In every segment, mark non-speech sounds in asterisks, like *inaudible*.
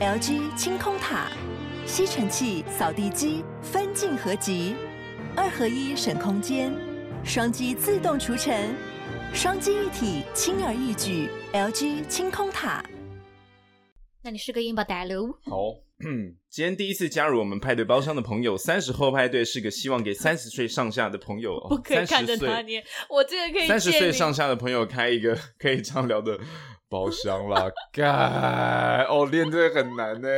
LG 清空塔，吸尘器、扫地机分镜合集，二合一省空间，双击自动除尘，双击一体轻而易举。LG 清空塔。那你是个英巴大佬。好，今天第一次加入我们派对包厢的朋友，三十后派对是个希望给三十岁上下的朋友，不可以看着他念，我这个可以。三十岁上下的朋友开一个可以畅聊的包厢啦，*laughs* 干哦，练这个很难呢，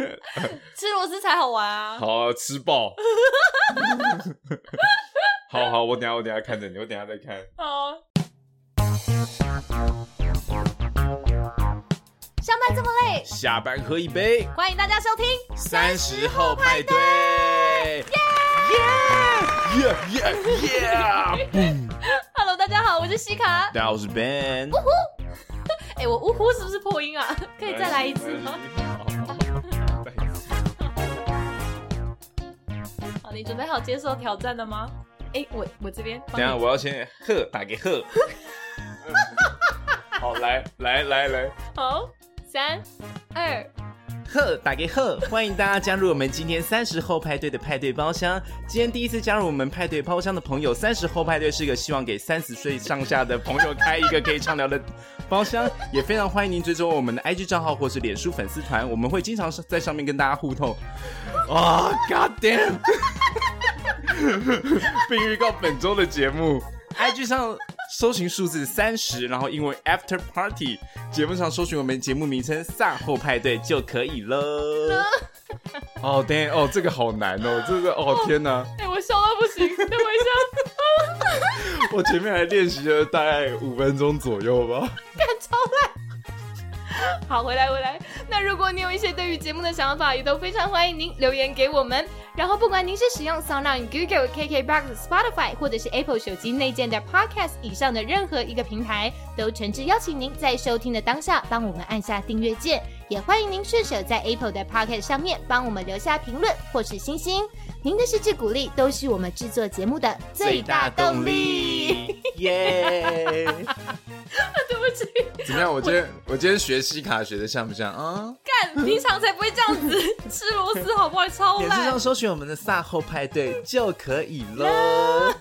*laughs* 吃螺丝才好玩啊！好啊，吃爆！*laughs* 好好，我等下我等下看着你，我等下再看。好。上班这么累，下班喝一杯。欢迎大家收听三十后派对，耶耶耶耶耶！Hello，大家好，我是西卡。大家好，我是 Ben。呜呼！哎，我呜呼是不是破音啊？*laughs* 可以再来一次吗？好，你准备好接受挑战了吗？哎，我我这边。等下，我要先贺打给贺。*laughs* 好，来来来来，好。三二，呵，打给呵，欢迎大家加入我们今天三十后派对的派对包厢。今天第一次加入我们派对包厢的朋友，三十后派对是个希望给三十岁上下的朋友开一个可以畅聊的包厢，也非常欢迎您追踪我们的 IG 账号或是脸书粉丝团，我们会经常在上面跟大家互动。啊、oh,，God damn！*laughs* 并预告本周的节目，*laughs* IG 上。搜寻数字三十，然后英文 After Party，节目上搜寻我们节目名称“散后派对”就可以了。*laughs* 哦，等下，哦，这个好难哦，这个，哦，天哪！哎、欸，我笑到不行，等我一下。*laughs* 我前面还练习了大概五分钟左右吧。*laughs* 干超烂。*laughs* 好，回来回来。那如果你有一些对于节目的想法，也都非常欢迎您留言给我们。然后，不管您是使用 SoundOn、Google、KKBox、Spotify，或者是 Apple 手机内建的 Podcast 以上的任何一个平台，都诚挚邀请您在收听的当下帮我们按下订阅键。也欢迎您顺手在 Apple 的 Podcast 上面帮我们留下评论或是星星。您的支持鼓励都是我们制作节目的最大动力。*laughs* 耶！对不起。*laughs* 怎么样？我今天我，我今天学西卡学的像不像啊？干，平常才不会这样子吃螺丝，好不好？超烂。脸书上搜寻我们的卅后派对就可以了。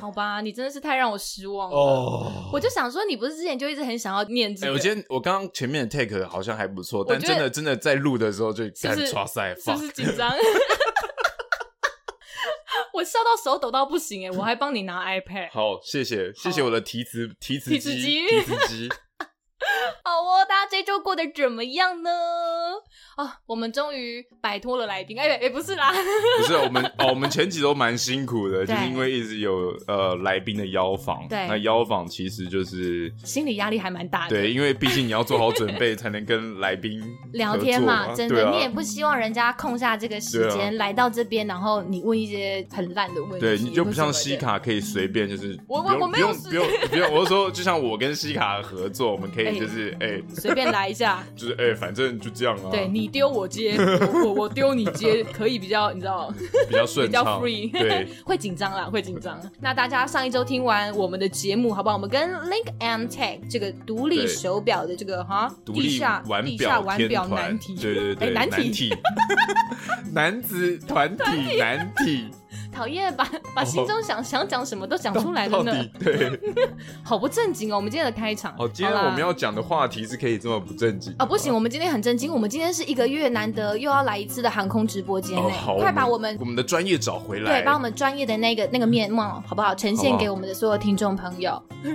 好吧，你真的是太让我失望了。哦，我就想说，你不是之前就一直很想要念这个？哎，我今天我刚刚前面的 take 好像还不错，但真的真的在录的时候就干抓塞，是不是紧张？到手抖到不行哎，我还帮你拿 iPad。好，谢谢谢谢我的提词提词机提词机。*laughs* 好哦，大家这周过得怎么样呢？啊，我们终于摆脱了来宾，哎哎，不是啦，不是我们哦，我们前几周蛮辛苦的，*laughs* 就是因为一直有呃来宾的邀访，对，那邀访其实就是心理压力还蛮大的，对，因为毕竟你要做好准备才能跟来宾聊天嘛，真的，你也不希望人家空下这个时间来到这边，然后你问一些很烂的问题，对，你就不像西卡可以随便就是我我我没有不用不用，我是说就像我跟西卡合作，我们可以就是哎随便来一下，*laughs* 就是哎反正就这样啊，对你。丢我接，*laughs* 我我丢你接，可以比较，你知道 *laughs* 比较顺畅，比较 free，对，会紧张啦，会紧张。那大家上一周听完我们的节目，好不好？我们跟 Link and Tech 这个独立手表的这个哈，地下地下玩表难题，对对对，难题，男子团体。男体。讨厌，把 *laughs* 把心中想、oh, 想讲什么都讲出来了呢。对，*laughs* 好不正经哦。我们今天的开场，哦，今天我们要讲的话题是可以这么不正经啊？不行，我们今天很正经。我们今天是一个月难得又要来一次的航空直播间呢。Oh, 快把我们我们的专业找回来，对，把我们专业的那个那个面貌好不好呈现给我们的所有听众朋友？*laughs*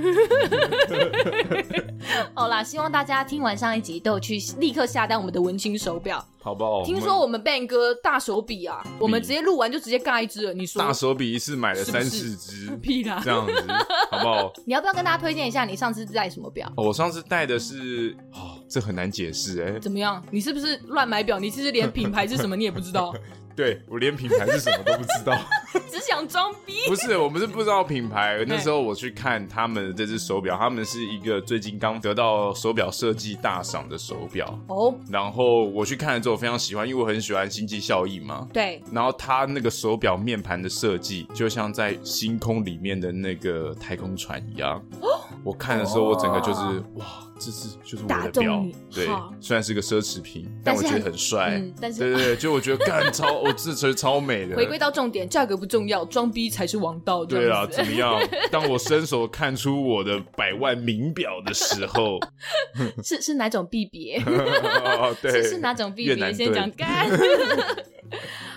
好啦，希望大家听完上一集都有去立刻下单我们的文青手表。好不好？听说我们 Ben 哥大手笔啊，我们直接录完就直接尬一支了。你说大手笔一次买了三四支，屁啦，这样子 *laughs* 好不好？你要不要跟大家推荐一下你上次戴什么表？我上次戴的是，哦，这很难解释哎。怎么样？你是不是乱买表？你其实连品牌是什么你也不知道？*laughs* 对，我连品牌是什么都不知道，*laughs* 只想装逼。不是，我们是不知道品牌。那时候我去看他们的这只手表，他们是一个最近刚得到手表设计大赏的手表哦。然后我去看了之后，我非常喜欢，因为我很喜欢《星际效应》嘛。对。然后它那个手表面盘的设计，就像在星空里面的那个太空船一样。哦。我看的时候，我整个就是哇，这是就是我的表，对，虽然是个奢侈品，但我觉得很帅。嗯，但是对对对，就我觉得 *laughs* 干超，我这车超美的。回归到重点，价格不重要，装逼才是王道。对啊，怎么样？当我伸手看出我的百万名表的时候，*laughs* 是是哪种币别？*laughs* 对，是是哪种币别？先讲干。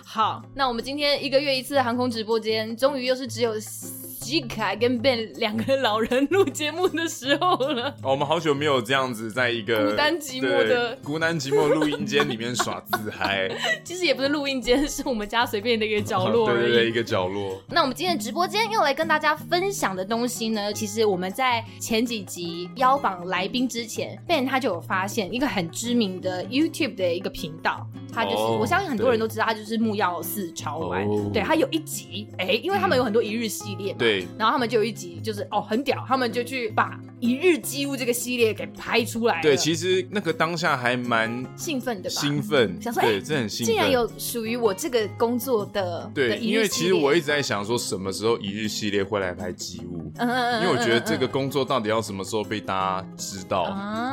好，那我们今天一个月一次的航空直播间，终于又是只有。吉凯跟 Ben 两个老人录节目的时候了。*laughs* 哦，我们好久没有这样子在一个孤单寂寞的孤单寂寞录音间里面耍自嗨。*laughs* 其实也不是录音间，是我们家随便的一个角落而已。对对对，一个角落。那我们今天的直播间要来跟大家分享的东西呢，其实我们在前几集邀访来宾之前，Ben 他就有发现一个很知名的 YouTube 的一个频道，他就是、oh, 我相信很多人都知道，他就是木曜四超玩。Oh. 对，他有一集，哎，因为他们有很多一日系列嘛。对。然后他们就有一集，就是哦很屌，他们就去把一日机务这个系列给拍出来。对，其实那个当下还蛮兴奋的吧？兴奋，想说对，这很兴奋。竟然有属于我这个工作的对的，因为其实我一直在想说，什么时候一日系列会来拍机务？嗯嗯嗯。因为我觉得这个工作到底要什么时候被大家知道，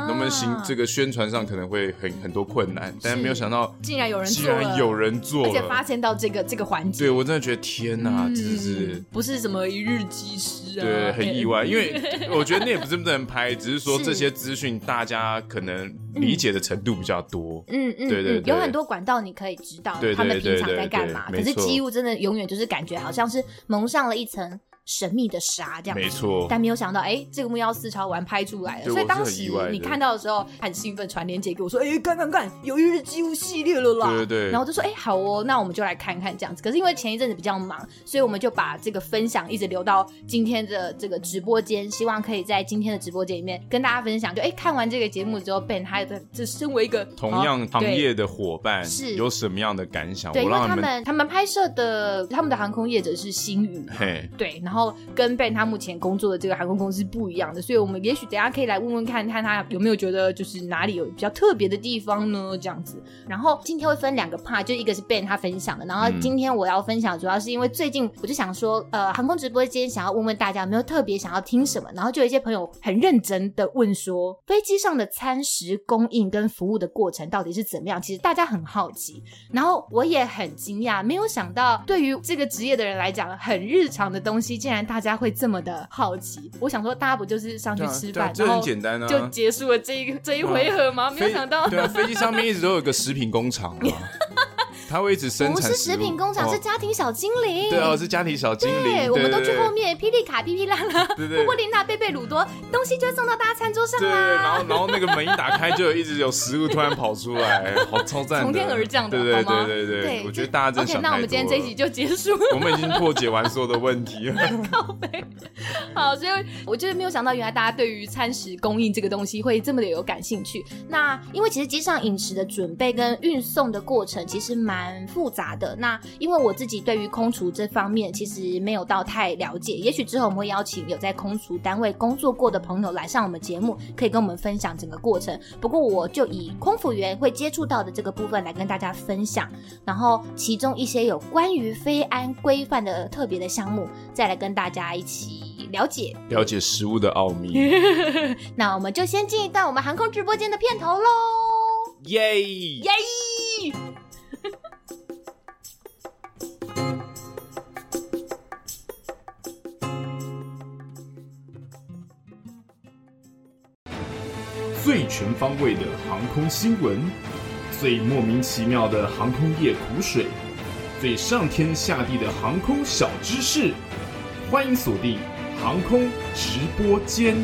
能不能行？这个宣传上可能会很很多困难，但是没有想到竟然有人做，竟然有人做，而且发现到这个这个环节。对我真的觉得天哪，真的是不是什么一日机师啊？对，很意外，因为我觉得那也不是不能拍，只是说 *laughs* 这些资讯大家可能理解的程度比较多。嗯嗯，对对，有很多管道你可以知道他们平常在干嘛。可是机务真的永远就是感觉好像是蒙上了一层。神秘的沙这样，没错，但没有想到，哎、欸，这个木曜4超玩拍出来了，所以当时你看到的时候很兴奋，传链接给我说，哎、欸，看看看，有一日机务系列了啦，对对对，然后我就说，哎、欸，好哦，那我们就来看看这样子。可是因为前一阵子比较忙，所以我们就把这个分享一直留到今天的这个直播间，希望可以在今天的直播间里面跟大家分享。就哎、欸，看完这个节目之后，Ben 他的这身为一个同样行业的伙伴，是。有什么样的感想？对，因为他们他们拍摄的他们的航空业者是星宇，嘿，对，然后跟 Ben。他目前工作的这个航空公司不一样的，所以我们也许等下可以来问问看看他有没有觉得就是哪里有比较特别的地方呢？这样子。然后今天会分两个 part，就一个是 Ben 他分享的，然后今天我要分享主要是因为最近我就想说，呃，航空直播间想要问问大家有没有特别想要听什么，然后就有一些朋友很认真的问说，飞机上的餐食供应跟服务的过程到底是怎么样？其实大家很好奇，然后我也很惊讶，没有想到对于这个职业的人来讲，很日常的东西，竟然大家会这么。的好奇，我想说，大家不就是上去吃饭，这很简单啊，就结束了这一这一回合吗？没有想到，对啊，飞机上面一直都有个食品工厂嘛。*laughs* 他会一直生产，不是食品工厂，是家庭小精灵。对哦，是家庭小精灵。对，我们都去后面，霹雳卡、霹雳拉拉、波波琳娜、贝贝鲁多，东西就会送到大家餐桌上啦。对，然后然后那个门一打开，就有一直有食物突然跑出来，*laughs* 好超赞，从天而降的，对对对对对。我觉得大家真想。那我们今天这一集就结束。*laughs* 我们已经破解完所有的问题了。*laughs* 好，所以我就是没有想到，原来大家对于餐食供应这个东西会这么的有感兴趣。那因为其实机上饮食的准备跟运送的过程其实蛮复杂的。的那，因为我自己对于空厨这方面其实没有到太了解，也许之后我们会邀请有在空厨单位工作过的朋友来上我们节目，可以跟我们分享整个过程。不过我就以空服员会接触到的这个部分来跟大家分享，然后其中一些有关于非安规范的特别的项目，再来跟大家一起了解了解食物的奥秘。*laughs* 那我们就先进一段我们航空直播间的片头喽！耶耶！最全方位的航空新闻，最莫名其妙的航空业苦水，最上天下地的航空小知识，欢迎锁定航空直播间。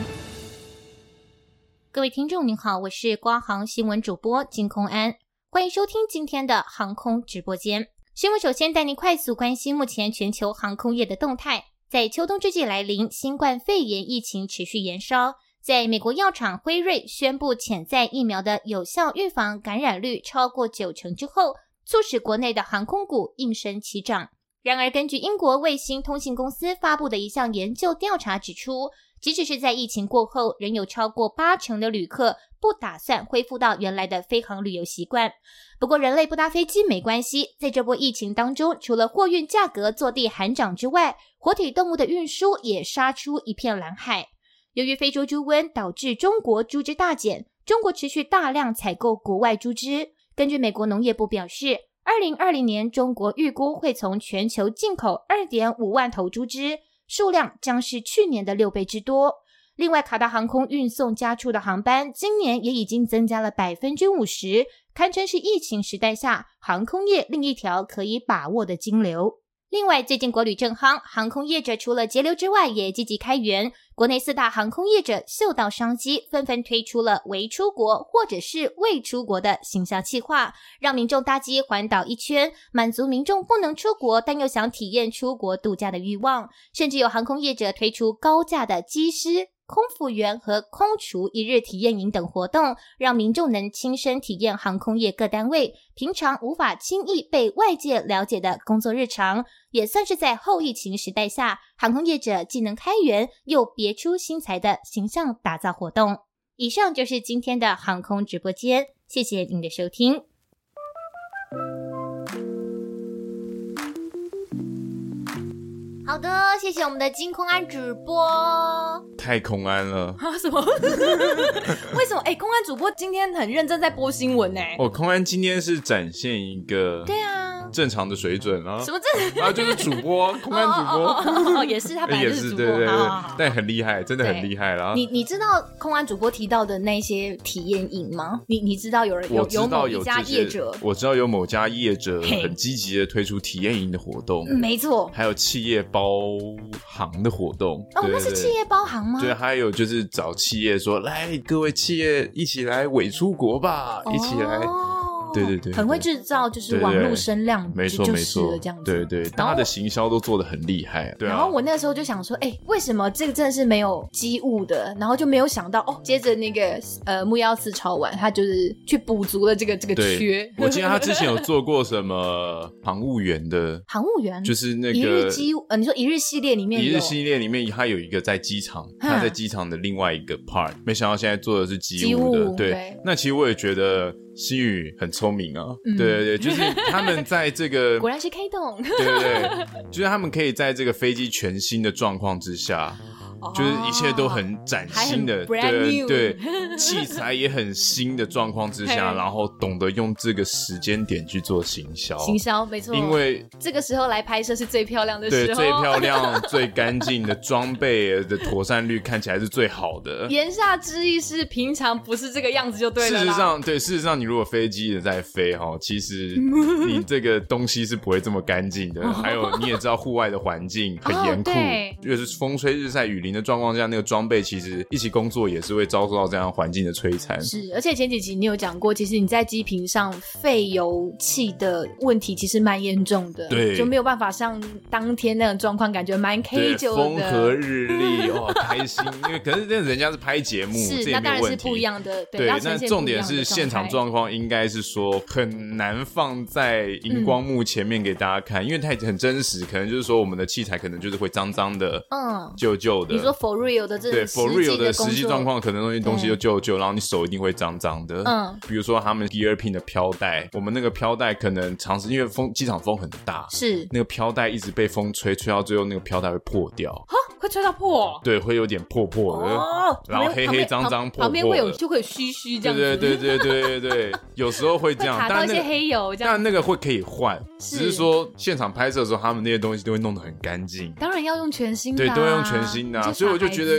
各位听众您好，我是瓜航新闻主播金空安，欢迎收听今天的航空直播间。新闻首先带您快速关心目前全球航空业的动态，在秋冬之际来临，新冠肺炎疫情持续延烧。在美国药厂辉瑞宣布潜在疫苗的有效预防感染率超过九成之后，促使国内的航空股应声齐涨。然而，根据英国卫星通信公司发布的一项研究调查指出，即使是在疫情过后，仍有超过八成的旅客不打算恢复到原来的飞航旅游习惯。不过，人类不搭飞机没关系，在这波疫情当中，除了货运价格坐地喊涨之外，活体动物的运输也杀出一片蓝海。由于非洲猪瘟导致中国猪只大减，中国持续大量采购国外猪只。根据美国农业部表示，二零二零年中国预估会从全球进口二点五万头猪只，数量将是去年的六倍之多。另外，卡达航空运送家畜的航班今年也已经增加了百分之五十，堪称是疫情时代下航空业另一条可以把握的金流。另外，最近国旅正夯，航空业者除了节流之外，也积极开源。国内四大航空业者嗅到商机，纷纷推出了“为出国”或者是“未出国”的形象计划，让民众搭机环岛一圈，满足民众不能出国但又想体验出国度假的欲望。甚至有航空业者推出高价的机师。空服员和空厨一日体验营等活动，让民众能亲身体验航空业各单位平常无法轻易被外界了解的工作日常，也算是在后疫情时代下，航空业者既能开源又别出心裁的形象打造活动。以上就是今天的航空直播间，谢谢您的收听。好的，谢谢我们的金空安主播。太空安了啊？什么？*laughs* 为什么？哎、欸，空安主播今天很认真在播新闻呢。哦，空安今天是展现一个对啊。正常的水准啊，什么正常啊？就是主播，*laughs* 空安主播，也是他本来就是主播，也是对但很厉害，真的很厉害啦。你你知道空安主播提到的那些体验营吗？你你知道有人有有某一家业者，我知道有某家业者很积极的推出体验营的活动，没错，还有企业包行的活动。哦，那是企业包行吗？对，还有就是找企业说，来各位企业一起来伪出国吧，哦、一起来。对对对，很会制造，就是网络声量，没错没错，这样子。对对，大家的行销都做的很厉害。对。然后我那个时候就想说，哎，为什么这个真的是没有机务的？然后就没有想到，哦，接着那个呃木曜四超玩，他就是去补足了这个这个缺。我记得他之前有做过什么航务员的，航务员就是那个一日机，呃，你说一日系列里面，一日系列里面他有一个在机场，他在机场的另外一个 part，没想到现在做的是机务的。对，那其实我也觉得。新宇很聪明啊，嗯、对对对，就是他们在这个 *laughs* 果然是 K 动，对对对，就是他们可以在这个飞机全新的状况之下。就是一切都很崭新的，对对，器材也很新的状况之下，然后懂得用这个时间点去做行销，行销没错，因为这个时候来拍摄是最漂亮的时候，对，最漂亮、*laughs* 最干净的装备的妥善率看起来是最好的。言下之意是平常不是这个样子就对了。事实上，对，事实上你如果飞机也在飞哈，其实 *laughs* 你这个东西是不会这么干净的。还有你也知道，户外的环境很严酷，*laughs* 越是风吹日晒雨淋的状况下，那个装备其实一起工作也是会遭受到这样环境的摧残。是，而且前几集你有讲过，其实你在机坪上废油气的问题其实蛮严重的，对，就没有办法像当天那种状况，感觉蛮 K 九的，风和日 *laughs* 丽，哇，开心。因为可是那人家是拍节目，是，那当然是不一样的。对，那重点是现场状况应该是说很难放在荧光幕前面给大家看，嗯、因为它很真实，可能就是说我们的器材可能就是会脏脏的，嗯，旧旧的。你说 for real 的这对 for real 的实际状况，可能东西东西就旧旧，然后你手一定会脏脏的。嗯，比如说他们 gear pin 的飘带，我们那个飘带可能长时因为风机场风很大，是那个飘带一直被风吹，吹到最后那个飘带会破掉。哈，会吹到破？对，会有点破破的，哦，然后黑黑脏脏破破，旁边会有就会有须须这样子。对对对对对对对，有时候会这样，卡到一些黑油这样。但那个会可以换，只是说现场拍摄的时候，他们那些东西都会弄得很干净。当然要用全新的，对，都要用全新的，所以我就觉得。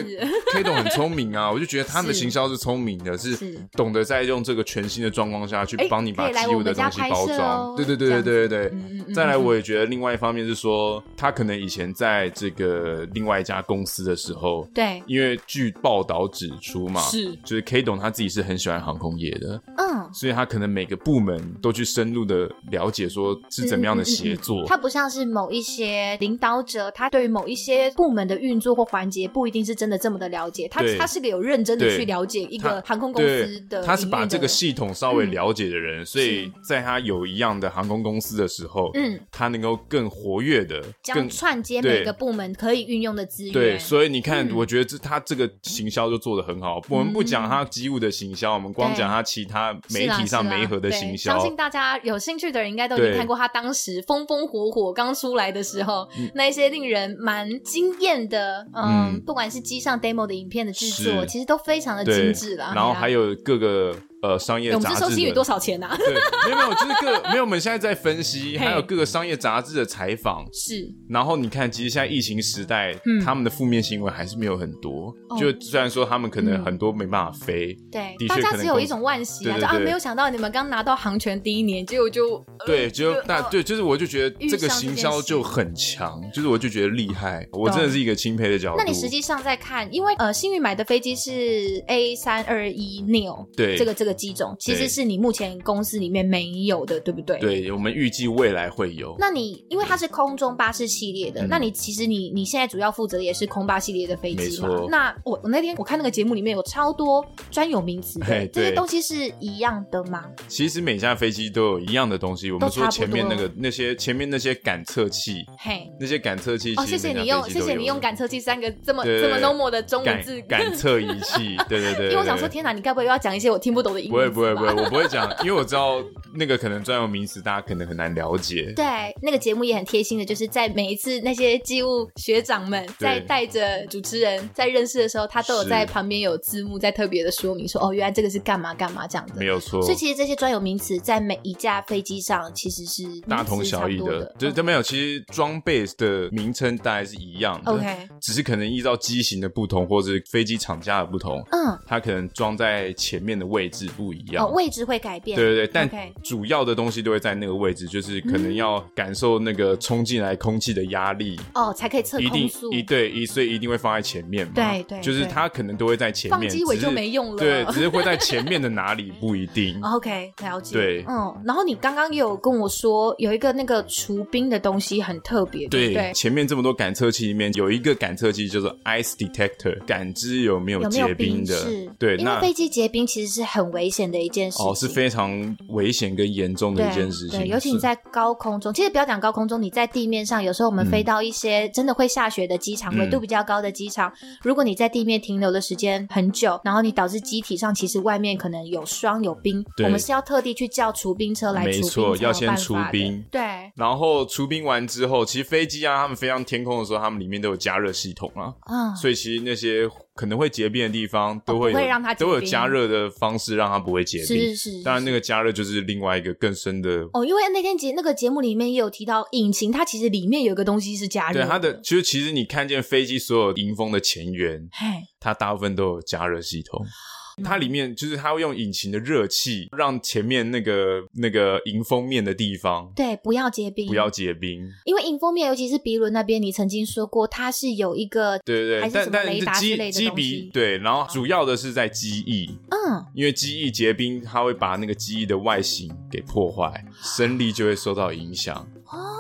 K 董很聪明啊，我就觉得他们的行销是聪明的，是懂得在用这个全新的状况下去帮你把机务的东西包装。对对对对对对对。再来，我也觉得另外一方面是说，他可能以前在这个另外一家公司的时候，对，因为据报道指出嘛，是。就是 K 董他自己是很喜欢航空业的，嗯，所以他可能每个部门都去深入的了解，说是怎么样的协作。他不像是某一些领导者，他对于某一些部门的运作或环节不一定是真的这么的了解。他他是个有认真的去了解一个航空公司的，他是把这个系统稍微了解的人，所以在他有一样的航空公司的时候，嗯，他能够更活跃的，更串接每个部门可以运用的资源。对，所以你看，我觉得这他这个行销就做得很好。我们不讲他机务的行销，我们光讲他其他媒体上媒合的行销。相信大家有兴趣的人应该都已经看过他当时风风火火刚出来的时候，那一些令人蛮惊艳的，嗯，嗯不管是机上 demo 的影片的制作，其实都非常的精致了。然后还有各个。呃，商业杂志，我们是收星宇多少钱呢？对，没有没有，就是各没有。我们现在在分析，还有各个商业杂志的采访是。然后你看，其实现在疫情时代，嗯，他们的负面新闻还是没有很多。就虽然说他们可能很多没办法飞，对，大家只有一种惋惜啊，啊，没有想到你们刚拿到航权第一年，结果就对，就那对，就是我就觉得这个行销就很强，就是我就觉得厉害，我真的是一个钦佩的角度。那你实际上在看，因为呃，新宇买的飞机是 A 三二一 neo，对，这个这个机种其实是。你目前公司里面没有的，对不对？对，我们预计未来会有。那你因为它是空中巴士系列的，嗯、那你其实你你现在主要负责的也是空巴系列的飞机嘛？那我我那天我看那个节目里面有超多专有名词，对，这些东西是一样的吗？其实每架飞机都有一样的东西。我们说前面那个那些前面那些感测器，嘿，那些感测器。哦，谢谢你用谢谢你用感测器三个这么这么 normal 的中文字。感测仪器，*laughs* 对对对。因为我想说，天哪，你该不会又要讲一些我听不懂的英文？不会不会不会。我不会讲，*laughs* 因为我知道那个可能专有名词，大家可能很难了解。对，那个节目也很贴心的，就是在每一次那些机务学长们在带着主持人在认识的时候，他都有在旁边有字幕在特别的说明说，说哦，原来这个是干嘛干嘛这样的。没有错。所以其实这些专有名词在每一架飞机上其实是大同小异的，就是都没有。其实装备的名称大概是一样的，OK，只是可能依照机型的不同，或者飞机厂家的不同，嗯，它可能装在前面的位置不一样，哦，位置会改变。对对对，但主要的东西都会在那个位置，就是可能要感受那个冲进来空气的压力哦，才可以测空速。一对一，所以一定会放在前面嘛。对对，就是它可能都会在前面，放机尾就没用了。对，只是会在前面的哪里不一定。*laughs* OK，了解。对，嗯，然后你刚刚也有跟我说有一个那个除冰的东西很特别，对，前面这么多感测器里面有一个感测器叫做 Ice Detector，感知有没有结冰的。是，对，因为飞机结冰其实是很危险的一件事情。哦，是非常。危险跟严重的一件事情，对，尤其你在高空中，其实不要讲高空中，你在地面上，有时候我们飞到一些真的会下雪的机场，纬度比较高的机场，如果你在地面停留的时间很久，然后你导致机体上其实外面可能有霜有冰，我们是要特地去叫除冰车来除冰，没错，要先除冰，对，然后除冰完之后，其实飞机啊，他们飞上天空的时候，他们里面都有加热系统啊，嗯，所以其实那些。可能会结冰的地方都会有，会让它都有加热的方式让它不会结冰。是是是。当然，那个加热就是另外一个更深的。哦，因为那天节那个节目里面也有提到，引擎它其实里面有一个东西是加热的。对，它的其实其实你看见飞机所有迎风的前缘，嘿，它大部分都有加热系统。它里面就是它会用引擎的热气，让前面那个那个迎风面的地方，对，不要结冰，不要结冰。因为迎风面，尤其是鼻轮那边，你曾经说过它是有一个，对对对，还是什么雷达之类的。机鼻对，然后主要的是在机翼，嗯，因为机翼结冰，它会把那个机翼的外形给破坏，升力就会受到影响。哦。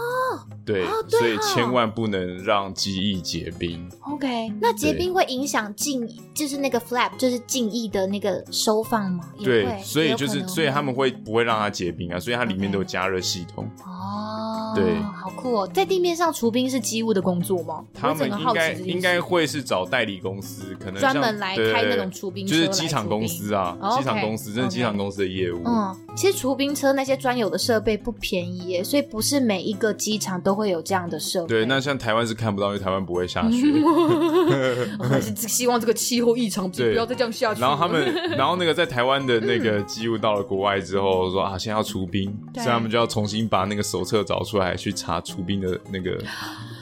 对，哦、对哦，所以千万不能让记忆结冰。OK，那结冰会影响襟，就是那个 flap，就是襟翼的那个收放吗？对，所以就是，所以他们会不会让它结冰啊？所以它里面都有加热系统。哦，对，好酷哦！在地面上除冰是机务的工作吗？他们应该应该会是找代理公司，可能专门来开那种除冰车，就是机场公司啊，机场公司，这是机场公司的业务。嗯，其实除冰车那些专有的设备不便宜耶，所以不是每一个机场都会有这样的设备。对，那像台湾是看不到，因为台湾不会下雪。*laughs* *laughs* 我还是希望这个气候异常，不要再这样下去。然后他们，*laughs* 然后那个在台湾的那个机务到了国外之后，说啊，现在要除冰，所以他们就要重新把那个手册找出来，来去查出兵的那个。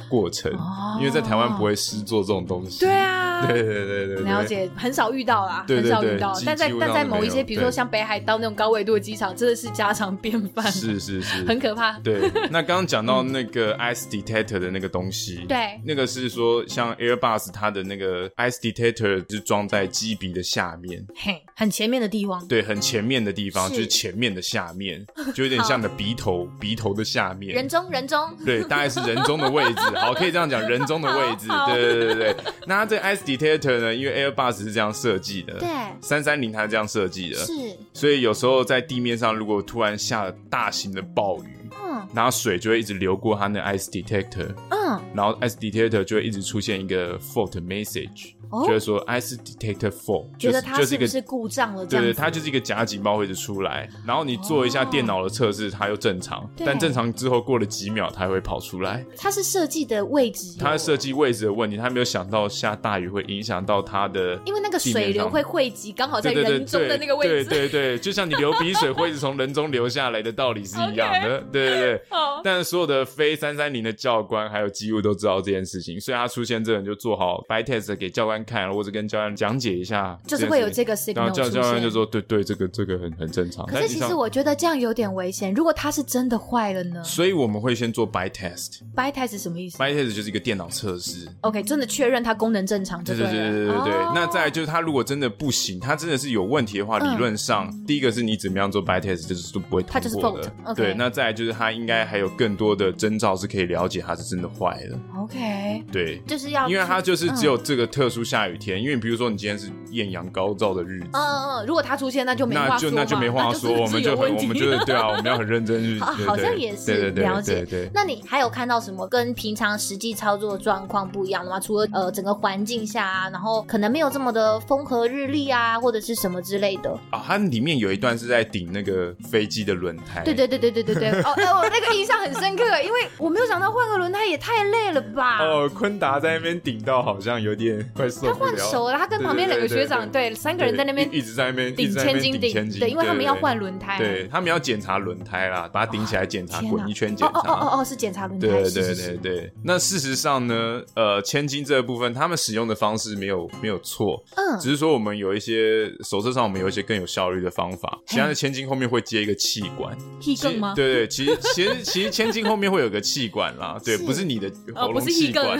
过程，因为在台湾不会失做这种东西。对啊，*laughs* 对对对对，了解，很少遇到啦，很少遇到。但在但在某一些，比如说像北海道那种高纬度的机场，真的是家常便饭。是是是，很可怕。对，那刚刚讲到那个 ice detector 的那个东西，对，那个是说像 Airbus 它的那个 ice detector 就装在机鼻的下面，嘿，很前面的地方。对，很前面的地方就是前面的下面，就有点像你的鼻头，鼻头的下面。人中人中。对，大概是人中的位置。好，可以这样讲，*laughs* 人中的位置，对对对对。那它这个 ice detector 呢？因为 Airbus 是这样设计的，对，三三零它是这样设计的，是。所以有时候在地面上，如果突然下了大型的暴雨，嗯，然后水就会一直流过它那 ice detector，嗯，然后 ice detector 就会一直出现一个 fault message。觉得说 ice detector fault，觉得它是不是故障了？对对，它就是一个假警报会一直出来，然后你做一下电脑的测试，它又正常，但正常之后过了几秒，它会跑出来。它是设计的位置，它设计位置的问题，它没有想到下大雨会影响到它的，因为那个水流会汇集刚好在人中的那个位置，对对对，就像你流鼻水会从人中流下来的道理是一样的，*laughs* 对对对。但是所有的非三三零的教官还有机务都知道这件事情，所以他出现这人就做好 by test 给教官。看，或者跟教练讲解一下，就是会有这个 signal 然后教教练就说：“对对，这个这个很很正常。”可是其实我觉得这样有点危险。如果它是真的坏了呢？所以我们会先做 by test。by test 是什么意思？by test 就是一个电脑测试。OK，真的确认它功能正常。对对对对对对。那再来就是它如果真的不行，它真的是有问题的话，理论上第一个是你怎么样做 by test 就是都不会通过的。对，那再来就是它应该还有更多的征兆是可以了解它是真的坏了。OK。对，就是要因为它就是只有这个特殊下雨天，因为比如。说你今天是艳阳高照的日子，嗯嗯，如果他出现，那就没话说，那就那就没话说，我们就很我们就是对啊，*laughs* 我们要很认真去，好像也是了解。对对。那你还有看到什么跟平常实际操作状况不一样的吗？除了呃整个环境下啊，然后可能没有这么的风和日丽啊，或者是什么之类的啊？它里面有一段是在顶那个飞机的轮胎，对对对对对对对。哦，我那个印象很深刻，因为我没有想到换个轮胎也太累了吧？哦，昆达在那边顶到好像有点快受不了。他换手了，他跟旁边两个学长对三个人在那边一直在那边顶千斤顶，对，因为他们要换轮胎，对他们要检查轮胎啦，把它顶起来检查，滚一圈检查。哦哦哦，是检查轮胎。对对对对。那事实上呢，呃，千斤这个部分，他们使用的方式没有没有错，嗯，只是说我们有一些手册上我们有一些更有效率的方法。其他的千斤后面会接一个气管，气更吗？对对，其实其实其实千斤后面会有个气管啦，对，不是你的喉咙气管，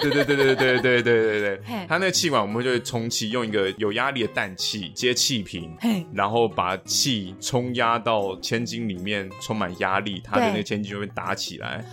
对对对对对对对对对对，它那个气管我们就会充气，用一个有压力的氮气接气瓶，然后把气冲压到千斤里面，充满压力，它的那个千斤就会打起来。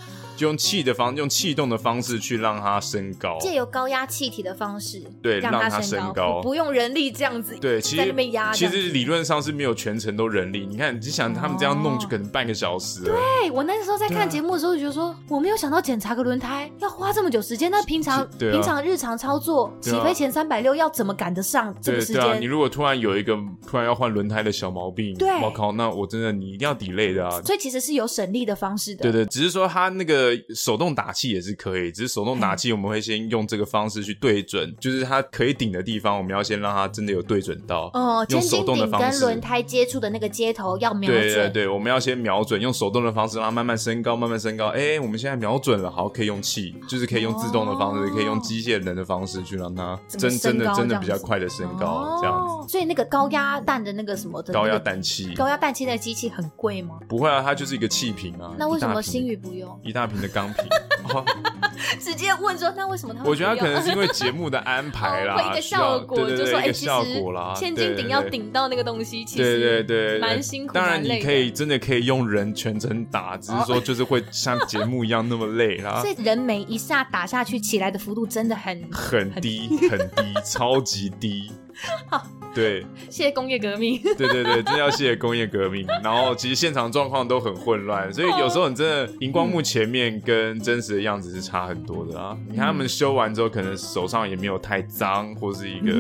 就用气的方，用气动的方式去让它升高，借由高压气体的方式，对，让它升高，不用人力这样子，对，其实压，其实理论上是没有全程都人力。你看，你想他们这样弄，就可能半个小时。对，我那时候在看节目的时候，就觉得说，我没有想到检查个轮胎要花这么久时间。那平常平常日常操作，起飞前三百六要怎么赶得上这个时间？你如果突然有一个突然要换轮胎的小毛病，对，我靠，那我真的你一定要 delay 的啊。所以其实是有省力的方式的。对对，只是说他那个手动打。气也是可以，只是手动打气，我们会先用这个方式去对准，就是它可以顶的地方，我们要先让它真的有对准到。哦，用手动的方式跟轮胎接触的那个接头要瞄准。对对对，我们要先瞄准，用手动的方式让它慢慢升高，慢慢升高。哎，我们现在瞄准了，好，可以用气，就是可以用自动的方式，可以用机械人的方式去让它真真的真的比较快的升高，这样子。所以那个高压氮的那个什么的高压氮气，高压氮气那个机器很贵吗？不会啊，它就是一个气瓶啊。那为什么星宇不用一大瓶的钢瓶？*laughs* 直接问说，那为什么他？我觉得他可能是因为节目的安排啦，*laughs* 一个效果，就说哎，其实千斤顶要顶到那个东西，其实对对对，蛮辛苦。当然你可以真的可以用人全程打，只是说就是会像节目一样那么累啦。所以人每一下打下去起来的幅度真的很很低 *laughs* 很低，超级低。*laughs* 好，对，谢谢工业革命。*laughs* 对对对，真要谢谢工业革命。*laughs* 然后其实现场状况都很混乱，所以有时候你真的荧光幕前面跟真实的样子是差很多的啊。你看他们修完之后，可能手上也没有太脏，或是一个。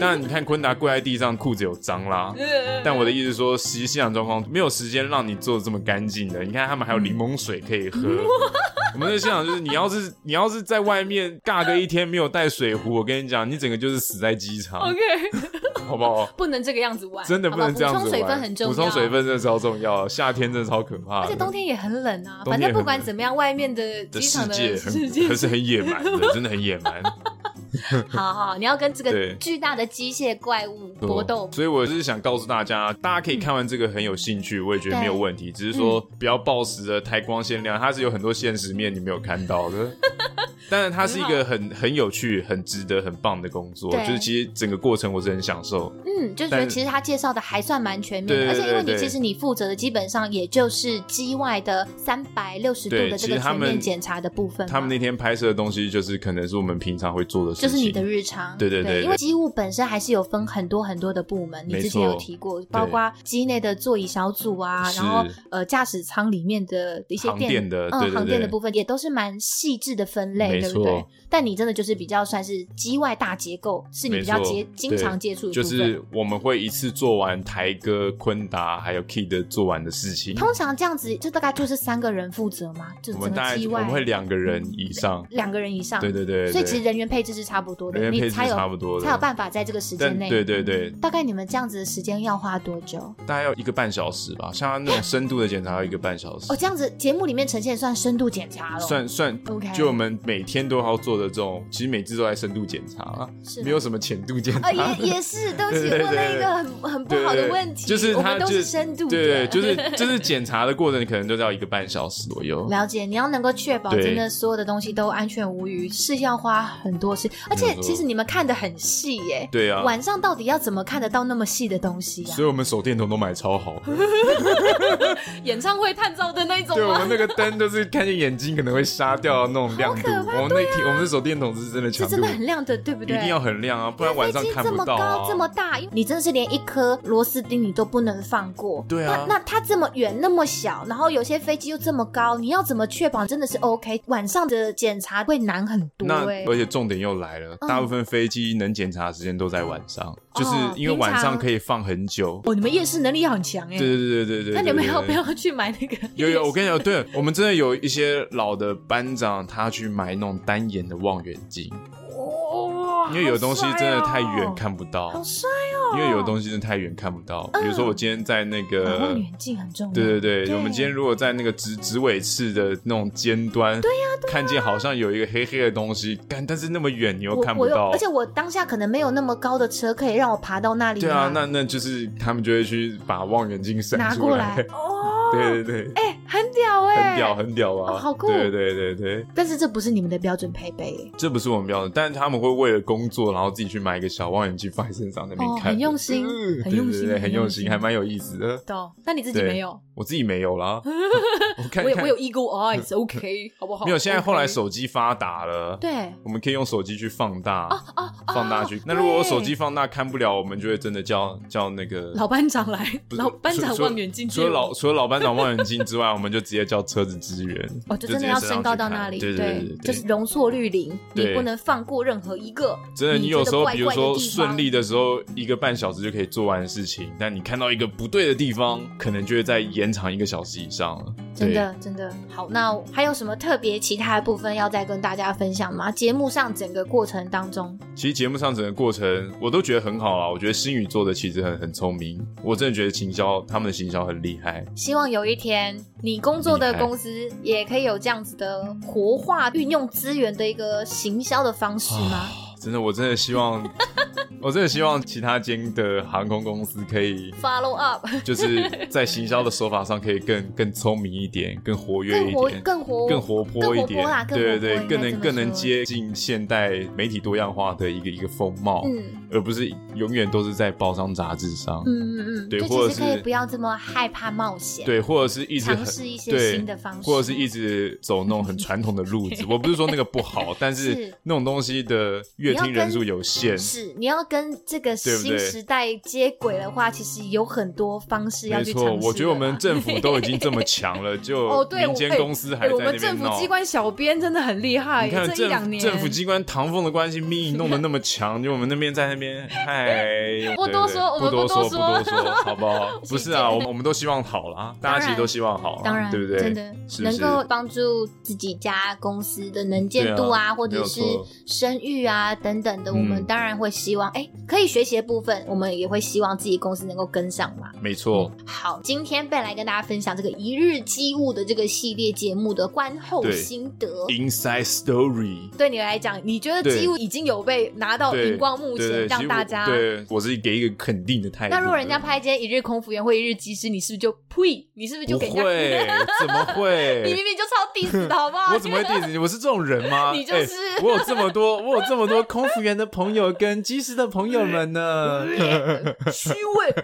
但，你看昆达跪在地上，裤子有脏啦。但我的意思是说，实际现场状况没有时间让你做的这么干净的。你看他们还有柠檬水可以喝。我们在现场就是，你要是你要是在外面尬个一天没有带水壶，我跟你讲，你整个就是死在机场。OK。*laughs* 好不好？不能这个样子玩，真的不能这样子玩。补充水分很重要，补充水分真的超重要。夏天真的超可怕，而且冬天也很冷啊。反正不管怎么样，外面的机场的世界可是很野蛮的，真的很野蛮。*laughs* 好好，你要跟这个巨大的机械怪物搏斗。所以我是想告诉大家，大家可以看完这个很有兴趣，我也觉得没有问题。只是说不要暴食的太光鲜亮，它是有很多现实面你没有看到的。当然，它是一个很很有趣、很值得、很棒的工作。就是其实整个过程我是很享受。嗯，就觉得其实他介绍的还算蛮全面的，而且因为你其实你负责的基本上也就是机外的三百六十度的这个全面检查的部分。他们那天拍摄的东西就是可能是我们平常会做的事情，就是你的日常。对对对，因为机务本身还是有分很多很多的部门，你之前有提过，包括机内的座椅小组啊，然后呃驾驶舱里面的一些电的嗯航电的部分也都是蛮细致的分类，对不对？但你真的就是比较算是机外大结构，是你比较接经常接触的，就是我们会一次做完台歌、昆达还有 Key 的做完的事情。通常这样子就大概就是三个人负责嘛，就整个机外我们会两个人以上，两个人以上，对对对，所以其实人员配置是差不多的，人员配置差不多的，才有办法在这个时间内，对对对。大概你们这样子的时间要花多久？大概要一个半小时吧，像那种深度的检查要一个半小时。哦，这样子节目里面呈现算深度检查了，算算 OK。就我们每天都要做的这种，其实每次都在深度检查，是没有什么浅度检查。也也是，*laughs* 对不起，问了一个很很不好的问题。就是它都是深度，对，*laughs* 就是就是检查的过程，可能都要一个半小时左右。了解，你要能够确保真的所有的东西都安全无虞，是要花很多时间。而且其实你们看的很细耶，对啊，晚上到底要怎么看得到那么细的东西啊？所以我们手电筒都买超好，*laughs* 演唱会探照的那种。对，我们那个灯都是看见眼睛可能会杀掉那种亮度。我们那天我们那手电筒是真的强，是真的很亮的，对不对？一定要很亮啊，不然晚上看不到啊。这么高这么大，你真的是连一颗螺丝钉你都不能放过。对啊，那那它这么远那么小，然后有些飞机又这么高，你要怎么确保真的是 OK？晚上的检查会难很多。那而且重点又来了，大部分飞机能检查的时间都在晚上，就是因为晚上可以放很久。哦，你们夜视能力很强哎。对对对对对。那你们要不要去买那个？有有，我跟你讲，对，我们真的有一些老的班长，他去买那种单眼的望远镜。因为有东西真的太远看不到，好帅哦！因为有的东西真的太远看不到，比如说我今天在那个望远镜很重要。对对对，我们今天如果在那个直直尾翅的那种尖端，对呀，看见好像有一个黑黑的东西，但但是那么远你又看不到，而且我当下可能没有那么高的车可以让我爬到那里。对啊，那那就是他们就会去把望远镜拿过来。哦，对对对，哎，很屌哎，很屌很屌啊，好酷！对对对对，但是这不是你们的标准配备，这不是我们标准，但是他们会为了工作，然后自己去买一个小望远镜放在身上那边看，很用心，很用心，很用心，还蛮有意思的。懂？那你自己没有？我自己没有啦。*laughs* 我看，我有我有 Eagle Eyes，OK，*laughs* 好不好？没有，现在后来手机发达了，对，我们可以用手机去放大，放大去。那如果我手机放大看不了，我们就会真的叫叫那个老班长来，老班长望远镜。除了老除了老班长望远镜之外，我们就直接叫车子支援。哦，就真的要升高到那里，对对对，就是容错率零，你不能放过任何一个。真的，你有时候比如说顺利的时候，一个半小时就可以做完的事情，但你看到一个不对的地方，可能就会再延长一个小时以上了。真的，真的好。那还有什么特别其他的部分要再跟大家分享吗？节目上整个过程当中，其实节目上整个过程我都觉得很好啊。我觉得星宇做的其实很很聪明，我真的觉得行销他们的行销很厉害。希望有一天你工作的公司也可以有这样子的活化运用资源的一个行销的方式吗？真的，我真的希望。我真的希望其他间的航空公司可以 follow up，就是在行销的手法上可以更更聪明一点，更活跃一点，更活更活泼一点，对对对，更能更能接近现代媒体多样化的一个一个风貌，嗯，而不是永远都是在报章杂志上，嗯嗯嗯，对，或者是可以不要这么害怕冒险，对，或者是一直尝试一些新的方式，或者是一直走那种很传统的路子。*laughs* 我不是说那个不好，但是那种东西的阅听人数有限，是你要跟这个新时代接轨的话，其实有很多方式要去尝试。没错，我觉得我们政府都已经这么 *laughs* 强了，就民间公司还在那边闹。我们政府机关小编真的很厉害。你看这一两年，政府机关唐凤的关系密弄得那么强，就我们那边在那边，嗨，*laughs* 不多说，不多说，不多说，好不好？*laughs* 不是啊，我们我们都希望好啦，大家其实都希望好，当然，对不对？真的能够帮助自己家公司的能见度啊，或者是声誉啊，等等的，嗯、我们当然会希望，哎，可以学习的部分，我们也会希望自己公司能够跟上嘛。没错、嗯。好，今天贝来跟大家分享这个一日机务的这个系列节目的观后心得。Inside Story。对你来讲，你觉得机务已经有被拿到荧光幕前，让大家对，对我是给一个肯定的态度。那如果人家拍今天一日空服员或一日机师，你是不是就呸？你是不是就给人家？*laughs* 怎么会？你明明就超 diss 的好不好？我怎么会 diss 你？我是这种人吗？*laughs* 你就是、欸。我有这么多，我有这么多空服员的朋友跟机师的朋友们呢。虚伪。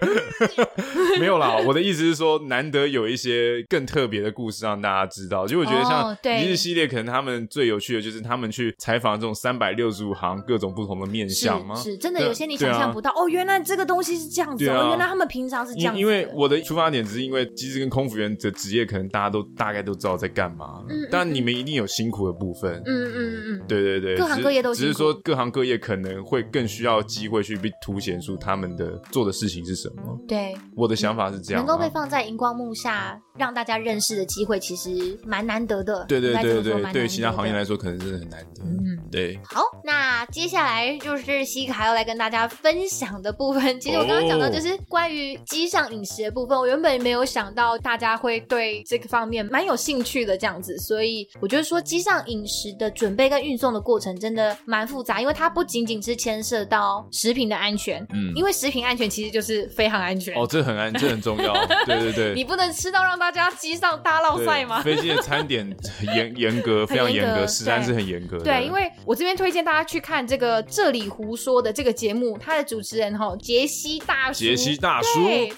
没有啦，我的意思是说，难得有一些更特别的故事让大家知道。就我觉得像一日系列，可能他们最有趣的就是他们去采访这种三百六十五行各种不同的面相吗？是，是真的，有些你想象不到、啊、哦，原来这个东西是这样子、哦，啊、原来他们平常是这样子。因为我的出发点只是因为机师跟空服员的职业，可能大家都大概都知道在干嘛。嗯，当然你们一定有辛苦的部分。嗯嗯嗯嗯，对对对，各行各业都只是说各行各业可能会更需要机会去被凸显出他们的做的事情是什么。对，我的想法是这样、啊，能够被放在荧光幕下让大家认识的机会，其实蛮难得的。对对对对，对于其他行业来说，可能真的很难得。嗯，对。好，那接下来就是西卡要来跟大家分享的部分。其实我刚刚讲到就是关于机上饮食的部分，我原本没有想到大家会对这个方面蛮有兴趣的这样子，所以我觉得说机上饮食的准备跟运送的过程真的蛮复杂，因为它不仅仅是牵涉到食品的安全，嗯，因为食品安全其实就是非常安全。哦，这很安，这很重要。对对对，*laughs* 你不能吃到让大家机上大烙赛吗？飞机的餐点 *laughs* 严严格，非常严格，实在是很严格。对，因为我这边推荐大家去看这个这里胡说的这个节目，他的主持人哈杰西大叔，杰西大叔，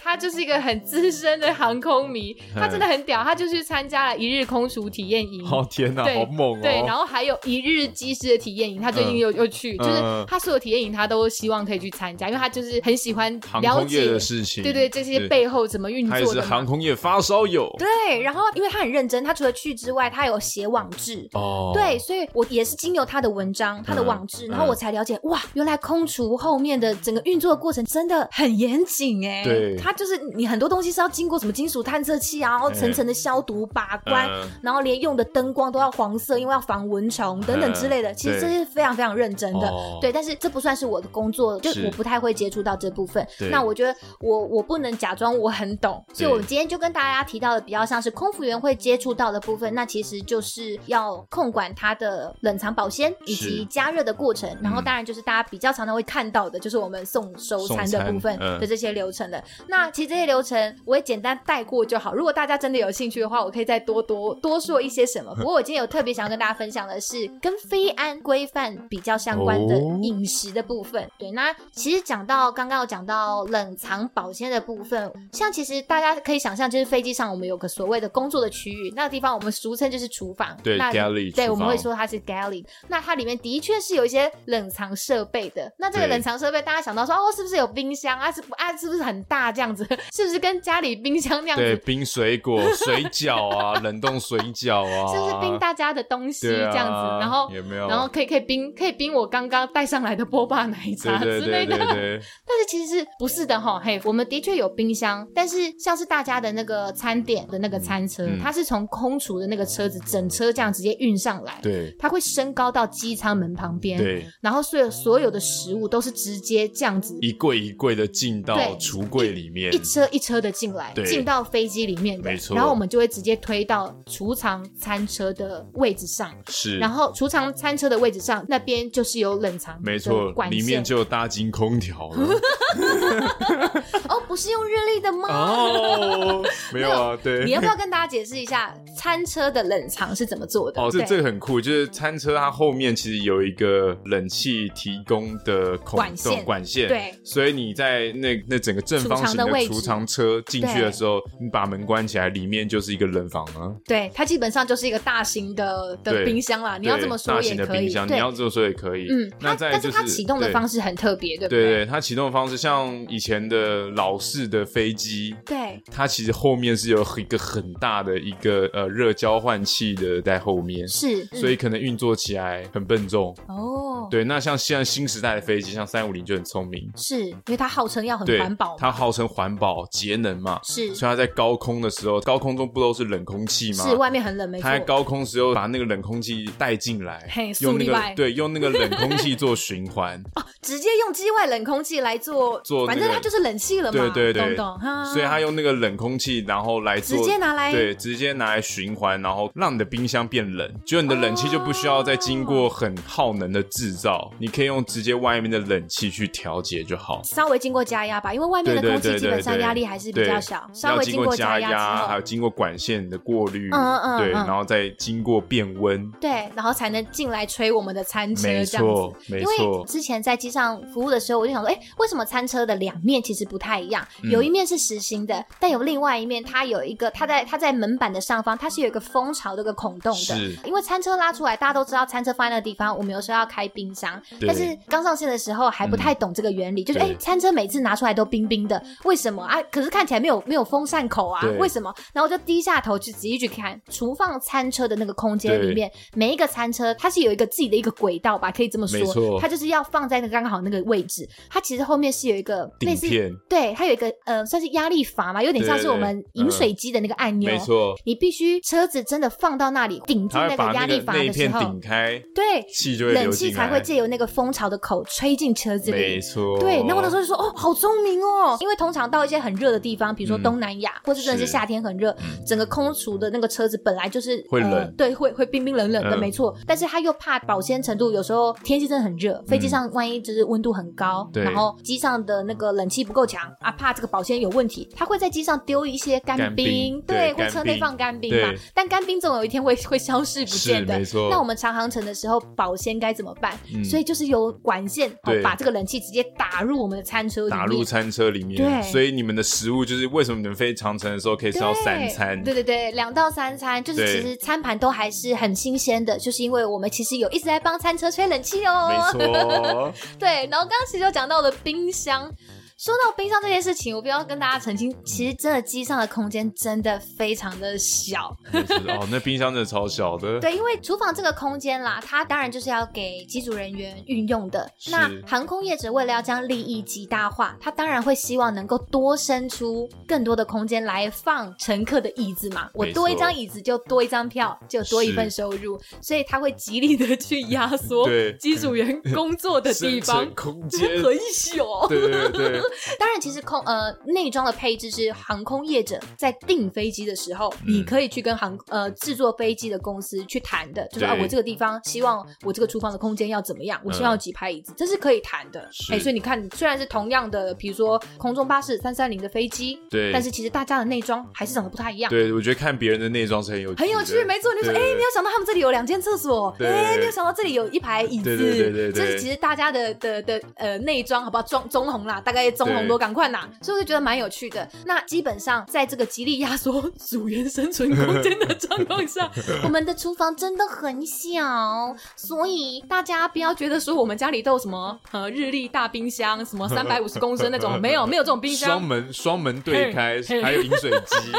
他就是一个很资深的航空迷，他真的很屌，他就去参加了一日空厨体验营。*laughs* 哦天哪，好猛哦！对，然后还有一日机师的体验营，他最近又又去，就是他所有体验营他都希望可以去参加，因为他就是很喜欢了解的事情，对对，这些背后怎么运作的。航空业发烧友。对，然后因为他很认真，他除了去之外，他有写网志哦。对，所以我也是经由他的文章、他的网志，然后我才了解哇，原来空厨后面的整个运作的过程真的很严谨哎。对，他就是你很多东西是要经过什么金属探测器啊，然后层层的消毒把关，然后连用的灯光都要黄色，因为要防蚊虫等等之类的。其实这是非常非常认真的。对，但是这不算是我的工作，就我不太会接触到这部分。那我觉得我我不能假装我很懂，所以我今天就跟大家提到的比较像是空服员会接触到的部分，那其实就是要控管它的冷藏保鲜以及加热的过程。然后当然就是大家比较常常会看到的，就是我们送收餐的部分的这些流程了。那其实这些流程我也简单带过就好。如果大家真的有兴趣的话，我可以再多多多说一些什么。*laughs* 不过我今天有特别想要跟大家分享的是跟非安规范比较相关的饮食的部分。对，那其实讲到刚刚有讲到冷藏保鲜的部分，像其实大家可以想象，就是飞机上我们有个所谓的工作的区域，那个地方我们俗称就是厨房。对，galley。对，我们会说它是 galley。那它里面的确是有一些冷藏设备的。那这个冷藏设备，大家想到说哦，是不是有冰箱啊？是不啊？是不是很大这样子？*laughs* 是不是跟家里冰箱那样子？对，冰水果、水饺啊，冷冻水饺啊，*laughs* 是不是冰大家的东西这样子？然后有没有？然后可以可以冰可以冰我刚刚带上来的波霸奶茶之类的。*laughs* 但是其实是不是的哈？嘿，我们的确有冰箱，但是像是大家的那个餐点的那个餐车，它是从空厨的那个车子整车这样直接运上来。对，它会升高到机舱门旁边。对，然后所有所有的食物都是直接这样子一柜一柜的进到橱柜里面，一车一车的进来，进到飞机里面的。没错。然后我们就会直接推到储藏餐车的位置上。是。然后储藏餐车的位置上那边就是有冷藏，没错，里面就有大金空调了。*laughs* 哦，不是用日立的吗？哦，没有啊，对。你要不要跟大家解释一下餐车的冷藏是怎么做的？哦，这这个很酷，就是餐车它后面其实有一个冷气提供的管线，管线。对。所以你在那那整个正方形的储藏车进去的时候，你把门关起来，里面就是一个冷房啊。对，它基本上就是一个大型的的冰箱啦。你要这么说也可以。大型的冰箱，你要这么说也可以。嗯，那但是它启动的方式很特别，对不对？对对，它启动的方式像以前的老式的飞机，对，它其实后面是有一个很大的一个呃热交换器的在后面，是，所以可能运作起来很笨重。哦。哦，对，那像现在新时代的飞机，像三五零就很聪明，是因为它号称要很环保，它号称环保节能嘛，是，所以它在高空的时候，高空中不都是冷空气吗？是，外面很冷，没错。它在高空时候把那个冷空气带进来，嘿，用那个对，用那个冷空气做循环，*laughs* 哦，直接用机外冷空气来做做，反正它就是冷气了嘛，对对对，懂懂。所以它用那个冷空气，然后来做，直接拿来，对，直接拿来循环，然后让你的冰箱变冷，就你的冷气就不需要再经过很耗能的制造，你可以用直接外面的冷气去调节就好，稍微经过加压吧，因为外面的空气基本上压力还是比较小，稍微经过加压，还有经过管线的过滤，嗯嗯，对，然后再经过变温，对，然后才能进来吹我们的餐车，没错，没错。因为之前在机上服务的时候，我就想说，哎，为什么餐车的两面其实不太一样？有一面是实心的，但有另外一面，它有一个，它在它在门板的上方，它是有一个蜂巢的一个孔洞的。是，因为餐车拉出来，大家都知道餐车放在那个地方，我们有时候要开冰箱，但是刚上线的时候还不太懂这个原理，就是哎，餐车每次拿出来都冰冰的，为什么？啊？可是看起来没有没有风扇口啊，为什么？然后我就低下头去仔细去看，厨房餐车的那个空间里面，每一个餐车它是有一个自己的一个轨道吧，可以这么说，它就是要放在那个刚好那个位置，它其实后面是有一个类似，对，它有一个呃算是压力阀嘛，有点像是我们饮水机的那个按钮，没错，你必须车子真的放到那里顶住那个压力阀的时候，顶开，对，气就会冷气才会借由那个蜂巢的口吹进车子里，没错，对，那我那时候就说哦，好聪明哦，因为通常到一些很热的地方，比如说东南亚，或者真的是夏天很热，整个空厨的那个车子本来就是会冷，对，会会冰冰冷冷的，没错，但是他又怕保鲜程度，有时候天气真的很热，飞机上万一就是温度很高，然后机上的那个冷气不够强啊，怕这个保鲜有问题，他会在机上丢一些干冰，对，或车内放干冰嘛，但干冰总有一天会会消失不见的。那我们长航程的时候保鲜该怎么办？所以就是有管线把这个冷气直接打入我们的餐车打入餐车里面，对，所以你们的食物就是为什么你们飞长程的时候可以吃到三餐？对对对，两到三餐，就是其实餐盘都还是很新鲜的，就是因为我们其实有一直在帮餐车吹冷气哦。没错，*laughs* 对。然后刚刚其实有讲到了冰箱。说到冰箱这件事情，我必须要跟大家澄清，其实真的机上的空间真的非常的小。哦，那冰箱真的超小的。对，因为厨房这个空间啦，它当然就是要给机组人员运用的。那航空业者为了要将利益极大化，他当然会希望能够多生出更多的空间来放乘客的椅子嘛。我多一张椅子就多一张票，就多一份收入，所以他会极力的去压缩机组员工作的地 *laughs* 方，空间很小。对对对。*laughs* 当然，其实空呃内装的配置是航空业者在订飞机的时候，嗯、你可以去跟航呃制作飞机的公司去谈的，就是啊，我这个地方希望我这个厨房的空间要怎么样，我希望有几排椅子，嗯、这是可以谈的。哎是，所以你看，虽然是同样的，比如说空中巴士三三零的飞机，对，但是其实大家的内装还是长得不太一样。对，我觉得看别人的内装是很有，很有趣，没错。你说，哎，没有想到他们这里有两间厕所？哎，没有想到这里有一排椅子？对对对对，这是其实大家的的的呃内装，好不好？中中红啦，大概中红多赶快拿。所以我就觉得蛮有趣的。那基本上在这个极力压缩 *laughs* 组员生存空间的状况下，*laughs* 我们的厨房真的很小，所以大家不要觉得说我们家里都有什么呃日立大冰箱，什么 *laughs* 三百五十公升那种，没有没有这种冰箱，双门双门对开，还有饮水机。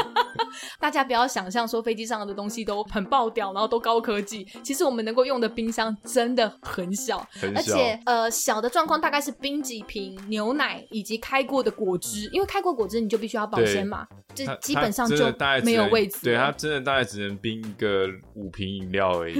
大家不要想象说飞机上的东西都很爆掉，然后都高科技。其实我们能够用的冰箱真的很小，很小，而且呃小的状况大概是冰几瓶牛奶以及开过的果汁，因为开过果汁你就必须要保鲜嘛，这基本上就没有位置。对，它真的大概只能冰一个五瓶饮料而已。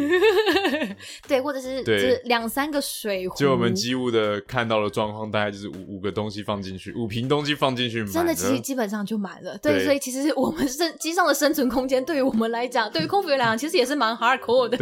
*laughs* 对，或者是就是两三个水壶。就我们机务的看到的状况，大概就是五五个东西放进去，五瓶东西放进去，真的其实基本上就满了。对，所以其实我们生机上的生存空间，对于我们来讲，对于空服员来讲，其实也是蛮 hardcore 的。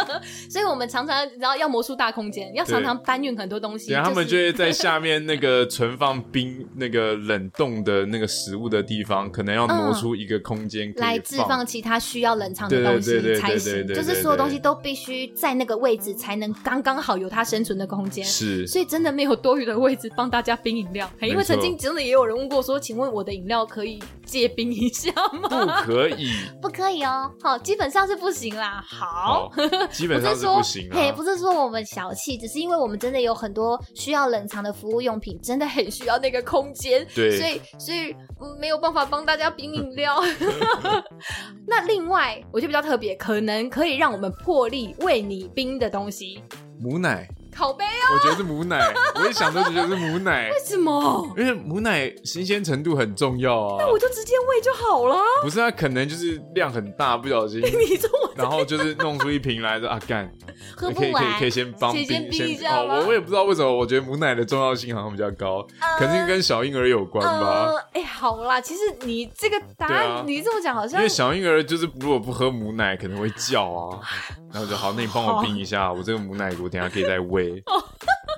*laughs* 所以我们常常然后要魔术大空间，要常常搬运很多东西。然后他们就会在下面那个存放冰那个。冷冻的那个食物的地方，可能要挪出一个空间来置放其他需要冷藏的东西才行。就是所有东西都必须在那个位置，才能刚刚好有它生存的空间。是，所以真的没有多余的位置帮大家冰饮料。因为曾经真的也有人问过说，请问我的饮料可以借冰一下吗？不可以，*laughs* 不可以哦。好，基本上是不行啦。好，基本上是不行。*laughs* 嘿，不是说我们小气，只是因为我们真的有很多需要冷藏的服务用品，真的很需要那个空间。对，所以所以没有办法帮大家冰饮料。*laughs* *laughs* 那另外，我就比较特别，可能可以让我们破例为你冰的东西，母奶。烤杯哦。我觉得是母奶，我一想都觉得是母奶。*laughs* 为什么？因为母奶新鲜程度很重要啊。那我就直接喂就好了。不是，它可能就是量很大，不小心。你这么，然后就是弄出一瓶来的啊，干，*laughs* 喝不完，可以可以可以先帮冰先冰一下我我也不知道为什么，我觉得母奶的重要性好像比较高，肯定跟小婴儿有关吧。哎，好啦，其实你这个答案你这么讲好像，因为小婴儿就是如果不喝母奶可能会叫啊，然后就好，那你帮我冰一下，我这个母奶我等下可以再喂。*laughs*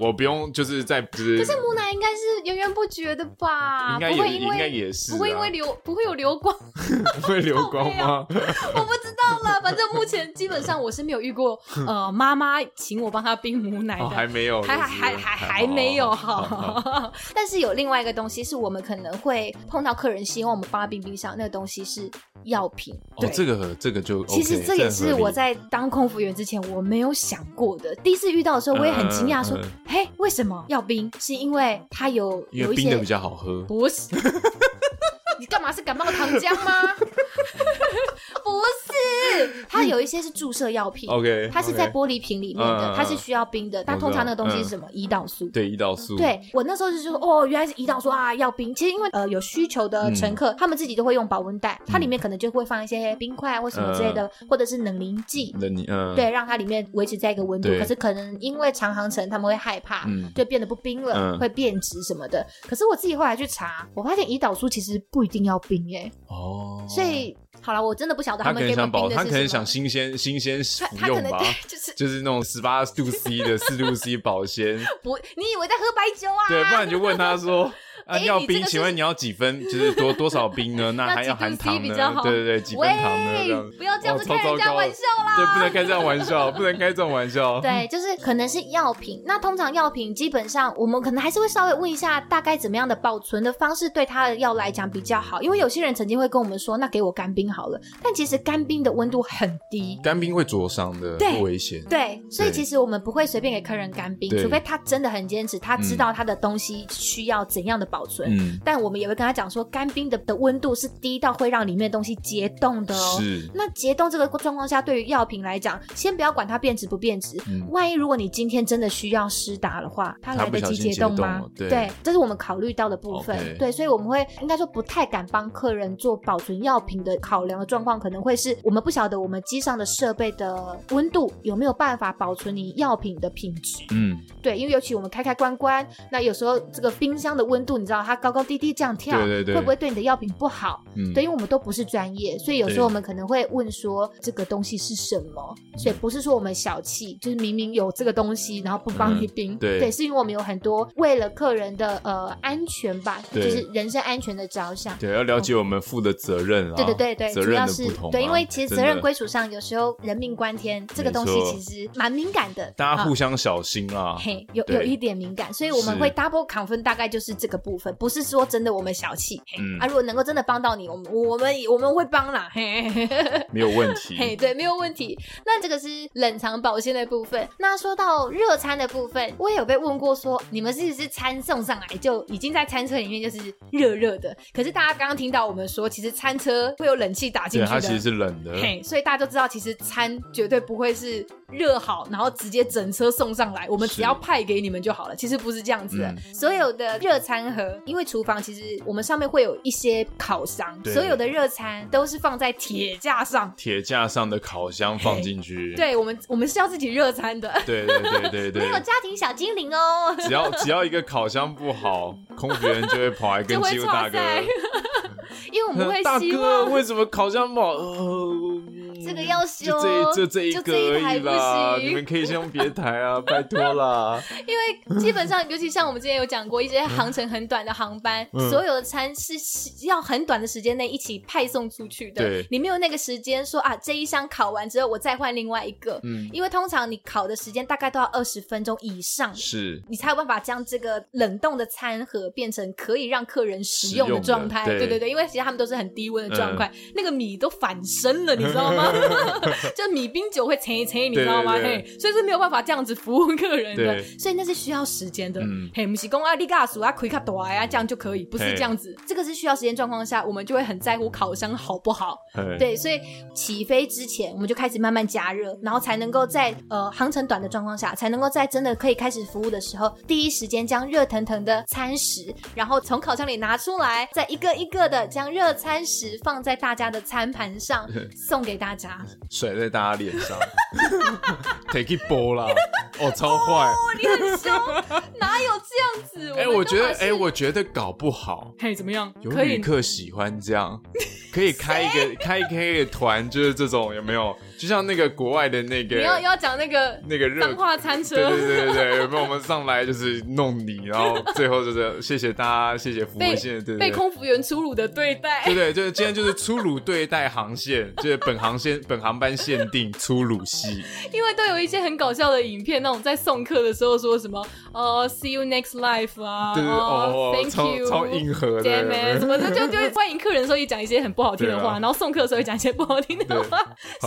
我不用，就是在不是。可是母奶应该是源源不绝的吧？应该也应该也是，不会因为流不会有流光，*laughs* 不会流光吗？我不知道啦，反正目前基本上我是没有遇过，*laughs* 呃，妈妈请我帮她冰母奶的，还没有，还还还还还没有哈。*laughs* 但是有另外一个东西是我们可能会碰到客人希望我们帮他冰冰上，那个东西是药品。哦，这个这个就其实这也是我在当空服员之前我没有想过的。第一次遇到的时候，我也很惊讶，说。嘿，为什么要冰？是因为它有有一些冰的比较好喝。不是，*laughs* 你干嘛是感冒糖浆吗？不是，它有一些是注射药品，OK，它是在玻璃瓶里面的，它是需要冰的。但通常那个东西是什么？胰岛素。对，胰岛素。对，我那时候就说，哦，原来是胰岛素啊，要冰。其实因为呃有需求的乘客，他们自己都会用保温袋，它里面可能就会放一些冰块或什么之类的，或者是冷凝剂，冷凝，嗯，对，让它里面维持在一个温度。可是可能因为长航程，他们会害怕，就变得不冰了，会变质什么的。可是我自己后来去查，我发现胰岛素其实不一定要冰，哎，哦，所以。好了，我真的不晓得他们给我冰的是什么。他可能想新鲜新鲜服用吧，就是 *laughs* 就是那种十八度 C 的四度 C 保鲜。*laughs* 不，你以为在喝白酒啊？对，不然你就问他说。啊，*laughs* 要冰？请问你要几分？就是多 *laughs* 多少冰呢？那还要含糖呢？对对对，几分糖呢？不要这样子开人家玩笑啦！对，不能开这样玩笑，*laughs* 不能开这种玩笑。对，就是可能是药品。那通常药品基本上，我们可能还是会稍微问一下，大概怎么样的保存的方式对它的药来讲比较好。因为有些人曾经会跟我们说，那给我干冰好了。但其实干冰的温度很低，干冰会灼伤的，不危险。对，所以其实我们不会随便给客人干冰，除非他真的很坚持，他知道他的东西需要怎样的保存。嗯。但我们也会跟他讲说，干冰的的温度是低到会让里面的东西结冻的哦。是。那结冻这个状况下，对于药品来讲，先不要管它变质不变质。嗯。万一如果你今天真的需要施打的话，它来得及结冻吗？对。对，这是我们考虑到的部分。Okay. 对，所以我们会应该说不太敢帮客人做保存药品的考量的状况，可能会是我们不晓得我们机上的设备的温度有没有办法保存你药品的品质。嗯。对，因为尤其我们开开关关，那有时候这个冰箱的温度，你知道它高高低低这样跳，对对对，会不会对你的药品不好？嗯，对，因为我们都不是专业，所以有时候我们可能会问说这个东西是什么？所以不是说我们小气，就是明明有这个东西，然后不帮你冰。对，对，是因为我们有很多为了客人的呃安全吧，就是人身安全的着想。对，要了解我们负的责任啊。对对对对，主要是对，因为其实责任归属上，有时候人命关天，这个东西其实蛮敏感的，大家互相小心啊。嘿，有有一点敏感，所以我们会 double confirm，大概就是这个部分，不是说真的我们小气。嗯啊，如果能够真的帮到你，我们我们我们会帮啦，嘿，没有问题。嘿，对，没有问题。那这个是冷藏保鲜的部分。那说到热餐的部分，我也有被问过说，说你们是不是餐送上来就已经在餐车里面就是热热的？可是大家刚刚听到我们说，其实餐车会有冷气打进去的，它其实是冷的。嘿，所以大家都知道，其实餐绝对不会是。热好，然后直接整车送上来，我们只要派给你们就好了。其实不是这样子的，嗯、所有的热餐盒，因为厨房其实我们上面会有一些烤箱，所有的热餐都是放在铁架上，铁架上的烤箱放进去。*laughs* 对，我们我们是要自己热餐的。对对对对对，没有家庭小精灵哦。只要只要一个烤箱不好，*laughs* 空服员就会跑来跟机务大哥，*laughs* 因为我们会大哥为什么烤箱不好？呃这个要修，就这就这一个而已啦，你们可以先用别台啊，拜托啦。因为基本上，尤其像我们之前有讲过，一些航程很短的航班，所有的餐是要很短的时间内一起派送出去的。对，你没有那个时间说啊，这一箱烤完之后我再换另外一个。嗯，因为通常你烤的时间大概都要二十分钟以上，是你才有办法将这个冷冻的餐盒变成可以让客人食用的状态。对对对，因为其实他们都是很低温的状态，那个米都反生了，你知道吗？*laughs* 就米冰酒会沉一沉，你知道吗？嘿，所以是没有办法这样子服务客人的，所以那是需要时间的。嘿，不是公啊，你嘎数啊，开卡多啊，这样就可以，不是这样子。这个是需要时间状况下，我们就会很在乎烤箱好不好。对，所以起飞之前，我们就开始慢慢加热，然后才能够在呃航程短的状况下，才能够在真的可以开始服务的时候，第一时间将热腾腾的餐食，然后从烤箱里拿出来，再一个一个的将热餐食放在大家的餐盘上，*laughs* 送给大家，甩在大家脸上 *laughs* take it 波啦，哦，超坏，哦，你很凶，哪有这样子？哎，我觉得，哎，我觉得搞不好，嘿，怎么样？有旅客喜欢这样，可以开一个开开一个团，就是这种有没有？就像那个国外的那个，你要要讲那个那个热化餐车，对对对对对，有没有？我们上来就是弄你，然后最后就是谢谢大家，谢谢服务线，对对，被空服员粗鲁的对待，对对，就是今天就是粗鲁对待航线，就是本航线本航班限定粗鲁系，*laughs* 因为都有一些很搞笑的影片，那种在送客的时候说什么哦，see you next life 啊，对对哦，thank you，超硬核的，什么的，就就欢迎客人的时候也讲一些很不好听的话，然后送客的时候也讲一些不好听的话，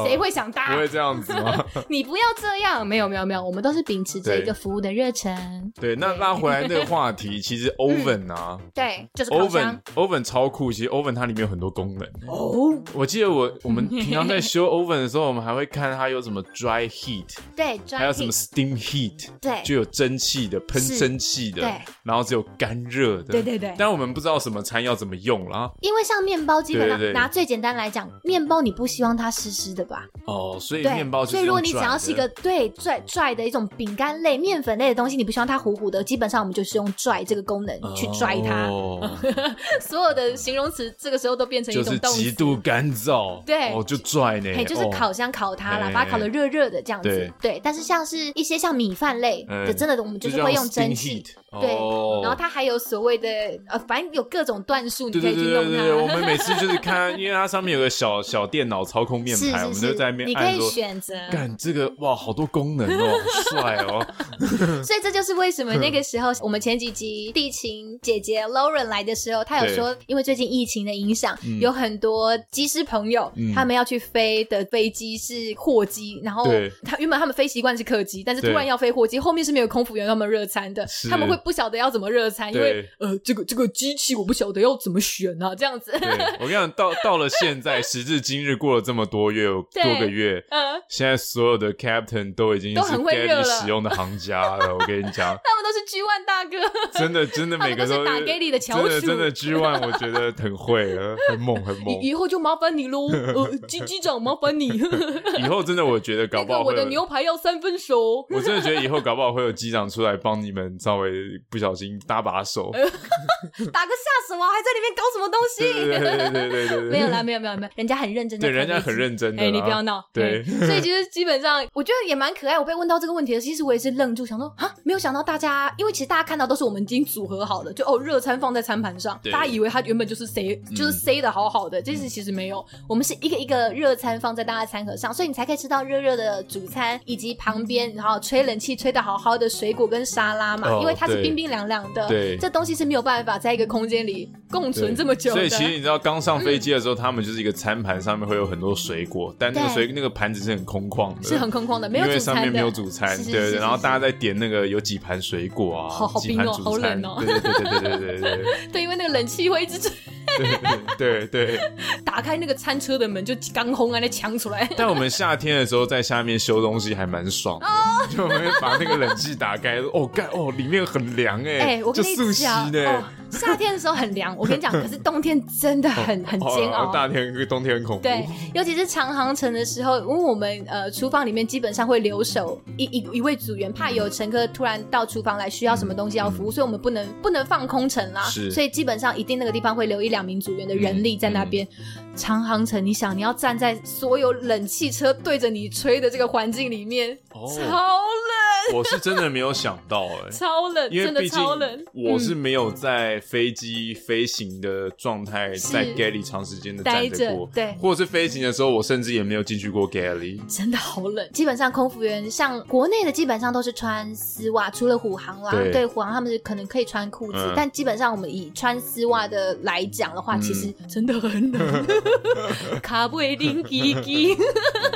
谁会想搭？不会这样子吗？*laughs* 你不要这样，没有没有没有，我们都是秉持着一个服务的热忱。对，那拉回来那个话题，其实 oven 啊，对，就是 oven oven 超酷。其实 oven 它里面有很多功能哦。我记得我我们平常在修 oven 的时候，我们还会看它有什么 dry heat，对，还有什么 steam heat，对，就有蒸汽的喷蒸汽的，对，然后只有干热的，对对对。但我们不知道什么餐要怎么用啦。因为像面包，基本上拿最简单来讲，面包你不希望它湿湿的吧？哦，所以面包。所以如果你想要是一个对拽拽的一种饼干类、面粉类的东西，你不希望它糊糊的，基本上我们就是用拽这个功能去拽它。哦 *laughs* 所有的形容词这个时候都变成一种动词，极度干燥。对，哦，就拽呢。就是烤箱烤它啦，把它烤的热热的这样子。对，但是像是一些像米饭类的，真的我们就是会用蒸汽。对，然后它还有所谓的呃，反正有各种段数，你可以去用它。我们每次就是看，因为它上面有个小小电脑操控面盘，我们就在那边，你可以选择。干这个哇，好多功能哦，帅哦！*laughs* 所以这就是为什么那个时候我们前几集地勤姐姐 Lauren 来的时候，她有说，因为最近疫情的影响，有很多机师朋友他们要去飞的飞机是货机，然后他原本他们飞习惯是客机，但是突然要飞货机，后面是没有空服员他们热餐的，他们会不晓得要怎么热餐，因为呃这个这个机器我不晓得要怎么选啊，这样子。对我跟你讲，到到了现在时至今日，过了这么多月多个月，*laughs* 嗯，现在。所有的 captain 都已经是 Galley 使用的行家了，我跟你讲，*laughs* 他们都是 G One 大哥，真的真的 *laughs* 每个都打 Galley 的翘楚，真的真的 G One，我觉得很会，很猛很猛。以后就麻烦你喽，呃，机机长麻烦你。以后真的我觉得搞不好，我的牛排要三分熟。我真的觉得以后搞不好会有机长出来帮你们稍微不小心搭把手，*laughs* 打个下手啊，还在里面搞什么东西？对对对对对，没有啦，没有没有没有，人家很认真，对，人家很认真的，哎，你不要闹。对，所以其实。基本上我觉得也蛮可爱。我被问到这个问题的其实我也是愣住，想说啊，没有想到大家，因为其实大家看到都是我们已经组合好的，就哦热餐放在餐盘上，对大家以为它原本就是塞，就是塞的好好的，这是、嗯、其实没有，我们是一个一个热餐放在大家餐盒上，所以你才可以吃到热热的主餐，以及旁边然后吹冷气吹的好好的水果跟沙拉嘛，哦、因为它是冰冰凉凉的对。这东西是没有办法在一个空间里共存这么久所以其实你知道刚上飞机的时候他们就是一个餐盘上面会有很多水果但那个水那个盘子是很空旷的。是很空旷的没有煮餐没有主餐对然后大家在点那个有几盘水果啊好冰哦好冷哦。对对对对对对对 *laughs* 因为那个冷气会一直对对 *laughs* 对。*laughs* 打开那个餐车的门就刚烘啊那枪出来。但我们夏天的时候在下面修东西还蛮爽的就会把那个冷气打开哦盖哦里面很凉哎，哎，我跟你讲。夏天的时候很凉，*laughs* 我跟你讲，可是冬天真的很很煎熬。大天跟冬天很恐怖。对，尤其是长航程的时候，因为我们呃厨房里面基本上会留守一一一位组员，怕有乘客突然到厨房来需要什么东西要服务，所以我们不能不能放空乘啦。是，所以基本上一定那个地方会留一两名组员的人力在那边。长航程，你想你要站在所有冷气车对着你吹的这个环境里面，超冷。我是真的没有想到哎、*laughs* 欸，超冷，因为真的超冷。我是没有在飞机飞行的状态在 galley 长时间的待着过，对，或者是飞行的时候，我甚至也没有进去过 galley，真的好冷。基本上空服员像国内的基本上都是穿丝袜，除了虎航啦，对，对虎航他们是可能可以穿裤子，嗯、但基本上我们以穿丝袜的来讲的话，嗯、其实真的很冷，*laughs* 卡布林基基。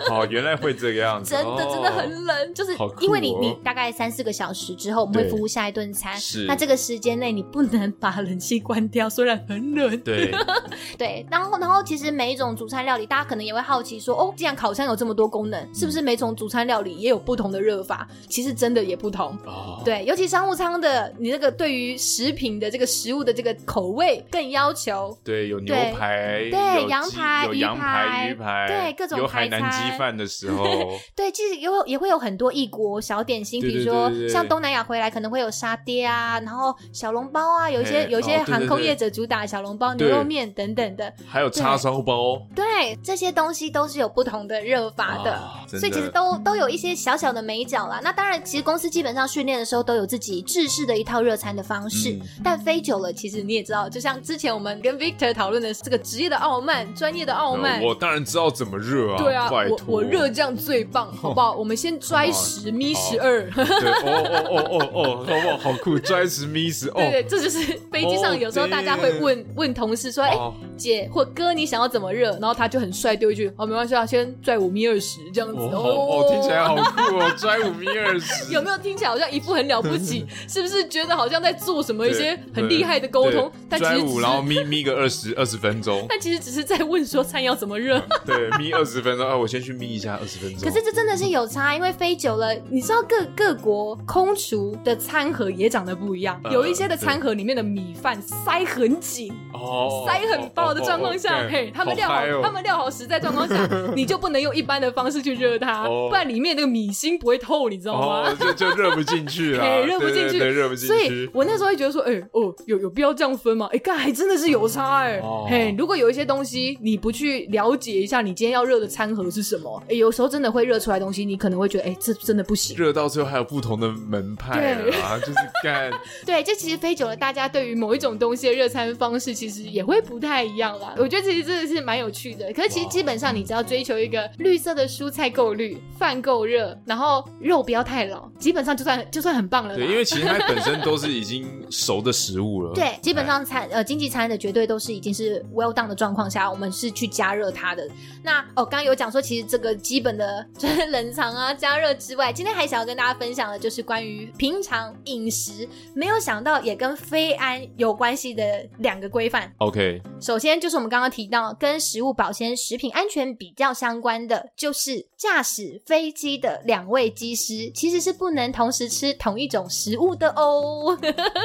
哦，原来会这个样子，真的真的很冷，就是因为你你大概三四个小时之后，我们会服务下一顿餐，是。那这个时间内你不能把冷气关掉，虽然很冷，对。*laughs* 对，然后然后其实每一种主餐料理，大家可能也会好奇说，哦，既然烤箱有这么多功能，是不是每种主餐料理也有不同的热法？其实真的也不同，哦，对，尤其商务舱的，你那个对于食品的这个食物的这个口味更要求，对，有牛排，对，羊排、有羊排、鱼排，对，各种有海南鸡。饭的时候，*laughs* 对，其实有也会有很多异国小点心，比如说像东南亚回来可能会有沙爹啊，然后小笼包啊，有一些有一些航空业者主打小笼包、牛肉面等等的，还有叉烧包，对，这些东西都是有不同的热法的，所以其实都都有一些小小的美角啦。那当然，其实公司基本上训练的时候都有自己制式的一套热餐的方式，但飞久了，其实你也知道，就像之前我们跟 Victor 讨论的这个职业的傲慢、专业的傲慢，我当然知道怎么热啊，对啊，我。我热这样最棒，好不好？我们先拽十咪十二。对，哦哦哦哦哦，好不好？好酷，拽十咪十。对对，这就是飞机上有时候大家会问问同事说：“哎，姐或哥，你想要怎么热？”然后他就很帅丢一句：“哦，没关系啊，先拽五咪二十这样子。”哦，听起来好酷哦，*laughs* 拽五咪二十。有没有听起来好像一副很了不起？是不是觉得好像在做什么一些很厉害的沟通？但其实拽五，然后咪咪个二十二十分钟。*laughs* 但其实只是在问说餐要怎么热。对，咪二十分钟啊，我先去咪一下。二十分钟，可是这真的是有差，因为飞久了，你知道各各国空厨的餐盒也长得不一样，呃、有一些的餐盒里面的米饭塞很紧，哦，塞很爆的状况下，嘿，他们料好，好他们料好实在状况下，*laughs* 你就不能用一般的方式去热它，哦、不然里面那个米芯不会透，你知道吗？哦、就就热不进去了，*laughs* 热不进去，热不进去。所以我那时候会觉得说，哎、欸，哦，有有必要这样分吗？哎、欸，干还真的是有差哎、嘿，如果有一些东西你不去了解一下，你今天要热的餐盒是什么？哎、欸，有时候真的会热出来东西，你可能会觉得，哎、欸，这真的不行。热到最后还有不同的门派啊，*laughs* 就是干。*laughs* 对，这其实飞久了，大家对于某一种东西的热餐方式，其实也会不太一样啦。我觉得其实真的是蛮有趣的。可是其实基本上，你只要追求一个绿色的蔬菜够绿，饭够热，然后肉不要太老，基本上就算就算很棒了。对，因为其实它 *laughs* 本身都是已经熟的食物了。对，基本上餐呃经济餐的绝对都是已经是 well done 的状况下，我们是去加热它的。那哦，刚刚有讲说，其实这个基本的。就是冷藏啊、加热之外，今天还想要跟大家分享的就是关于平常饮食，没有想到也跟非安有关系的两个规范。OK，首先就是我们刚刚提到跟食物保鲜、食品安全比较相关的，就是驾驶飞机的两位机师其实是不能同时吃同一种食物的哦。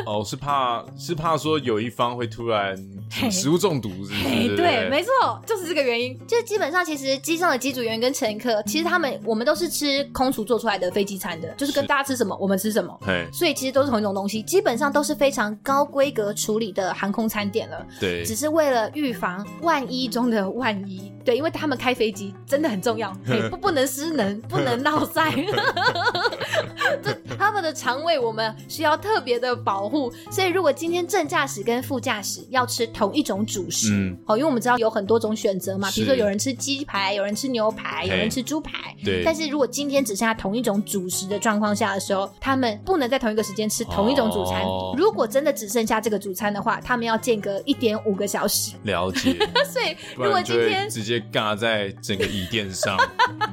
哦，*laughs* 是怕是怕说有一方会突然食物中毒是不是？嘿对，对，没错，就是这个原因。就基本上其实机上的机组员跟乘客。其实他们，我们都是吃空厨做出来的飞机餐的，就是跟大家吃什么，我们吃什么。对，所以其实都是同一种东西，基本上都是非常高规格处理的航空餐点了。对，只是为了预防万一中的万一，对，因为他们开飞机真的很重要，不不能失能，不能闹塞。*laughs* 这他们的肠胃我们需要特别的保护，所以如果今天正驾驶跟副驾驶要吃同一种主食，嗯，哦，因为我们知道有很多种选择嘛，比如说有人吃鸡排，有人吃牛排，有人吃猪。排对，但是如果今天只剩下同一种主食的状况下的时候，他们不能在同一个时间吃同一种主餐。哦、如果真的只剩下这个主餐的话，他们要间隔一点五个小时。了解。*laughs* 所以如果今天直接尬在整个椅垫上，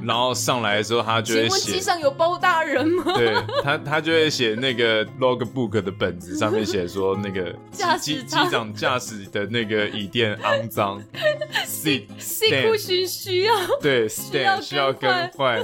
然后上来的时候，他就会写。请问机上有包大人吗？对他，他就会写那个 logbook 的本子上面写说，那个 *laughs* 机机长驾驶的那个椅垫肮脏，*laughs* sit sit 不需需要对 stand 需要。更换，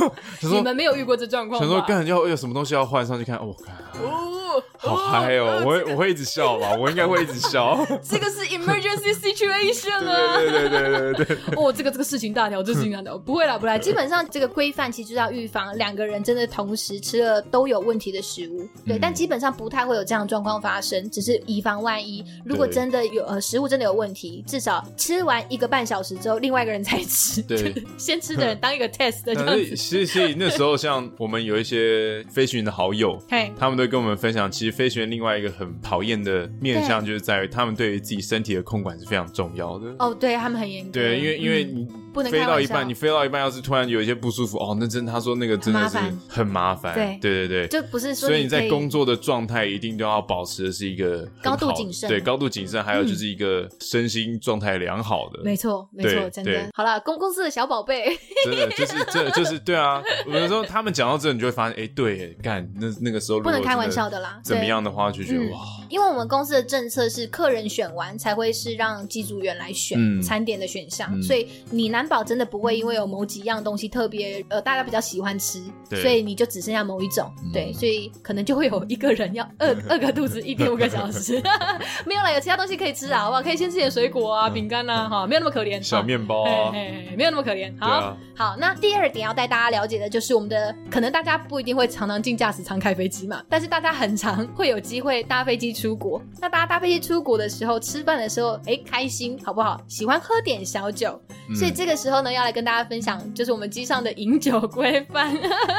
*laughs* 你们没有遇过这状况吗？想说干要有什么东西要换上去看，我、哦、看。好嗨哦！我会我会一直笑吧，我应该会一直笑。*laughs* 这个是 emergency situation 啊！对对对对对对。*laughs* 哦，这个这个事情大条，这事情大条，不会啦，不会啦。基本上这个规范其实是要预防两个人真的同时吃了都有问题的食物。对，但基本上不太会有这样的状况发生，只是以防万一。如果真的有呃食物真的有问题，至少吃完一个半小时之后，另外一个人才吃。对，*laughs* 先吃的人当一个 test 的这样子。所以所以那时候像我们有一些飞行员的好友，他们都跟我们分享，其实飞行员另外一个很讨厌的面向，就是在于他们对于自己身体的控管是非常重要的。哦，对他们很严格。对，因为因为你。不能飞到一半，你飞到一半，要是突然有一些不舒服，哦，那真他说那个真的是很麻烦。对对对对，就不是说。所以你在工作的状态一定都要保持的是一个高度谨慎，对高度谨慎，还有就是一个身心状态良好的。没错没错，真的。好了，公公司的小宝贝，真的就是这就是对啊。有的时候他们讲到这，你就会发现，哎，对，干那那个时候不能开玩笑的啦。怎么样的话就觉得哇，因为我们公司的政策是客人选完才会是让机组员来选餐点的选项，所以你难保真的不会。因为有某几样东西特别呃，大家比较喜欢吃，所以你就只剩下某一种，对，所以可能就会有一个人要饿饿个肚子一点五个小时，*laughs* 没有了，有其他东西可以吃啊，好不好？可以先吃点水果啊、饼干啊，哈，没有那么可怜，小面包啊，没有那么可怜。好，好，那第二点要带大家了解的就是我们的，可能大家不一定会常常进驾驶舱开飞机嘛，但是大家很常会有机会搭飞机出国。那大家搭飞机出国的时候，吃饭的时候，哎，开心好不好？喜欢喝点小酒，所以这个时候呢，要来跟大家。分享就是我们机上的饮酒规范。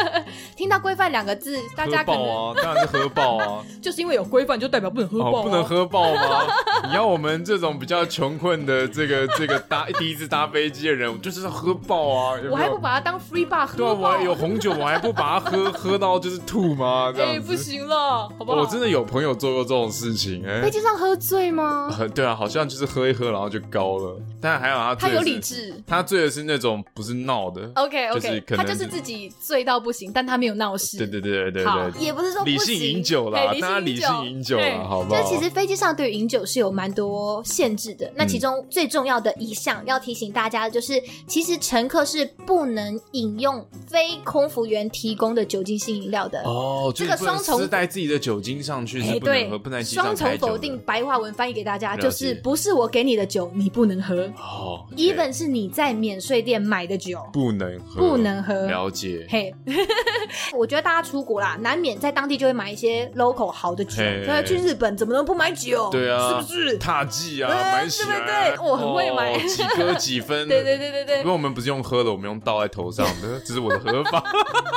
*laughs* 听到“规范”两个字，大家可能啊，当然是喝爆啊！*laughs* 就是因为有规范，就代表不能喝爆，不能喝爆吗？*laughs* 你要我们这种比较穷困的这个这个搭第一次搭飞机的人，就是要喝爆啊！我还不把它当 free bar 喝？对，我还有红酒，我还不把它喝喝到就是吐吗？这样不行了，好不好？我真的有朋友做过这种事情，哎，飞机上喝醉吗？对啊，好像就是喝一喝，然后就高了。但还好他他有理智，他醉的是那种。不是闹的，OK OK，他就是自己醉到不行，但他没有闹事。对对对对对，也不是说理性饮酒啦，大家理性饮酒啦，好不好？就其实飞机上对于饮酒是有蛮多限制的。那其中最重要的一项要提醒大家的就是，其实乘客是不能饮用非空服员提供的酒精性饮料的。哦，这个双重带自己的酒精上去是不能喝，不能双重否定。白话文翻译给大家就是，不是我给你的酒你不能喝。哦，even 是你在免税店买。的酒不能喝，不能喝。了解。嘿，*laughs* 我觉得大家出国啦，难免在当地就会买一些 local 好的酒。对，去日本怎么能不买酒？对啊，是不是？踏迹啊，买起来。对对对，我很会买，几颗几分？*laughs* 对对对对对。因为我们不是用喝的，我们用倒在头上的，这是我的喝法，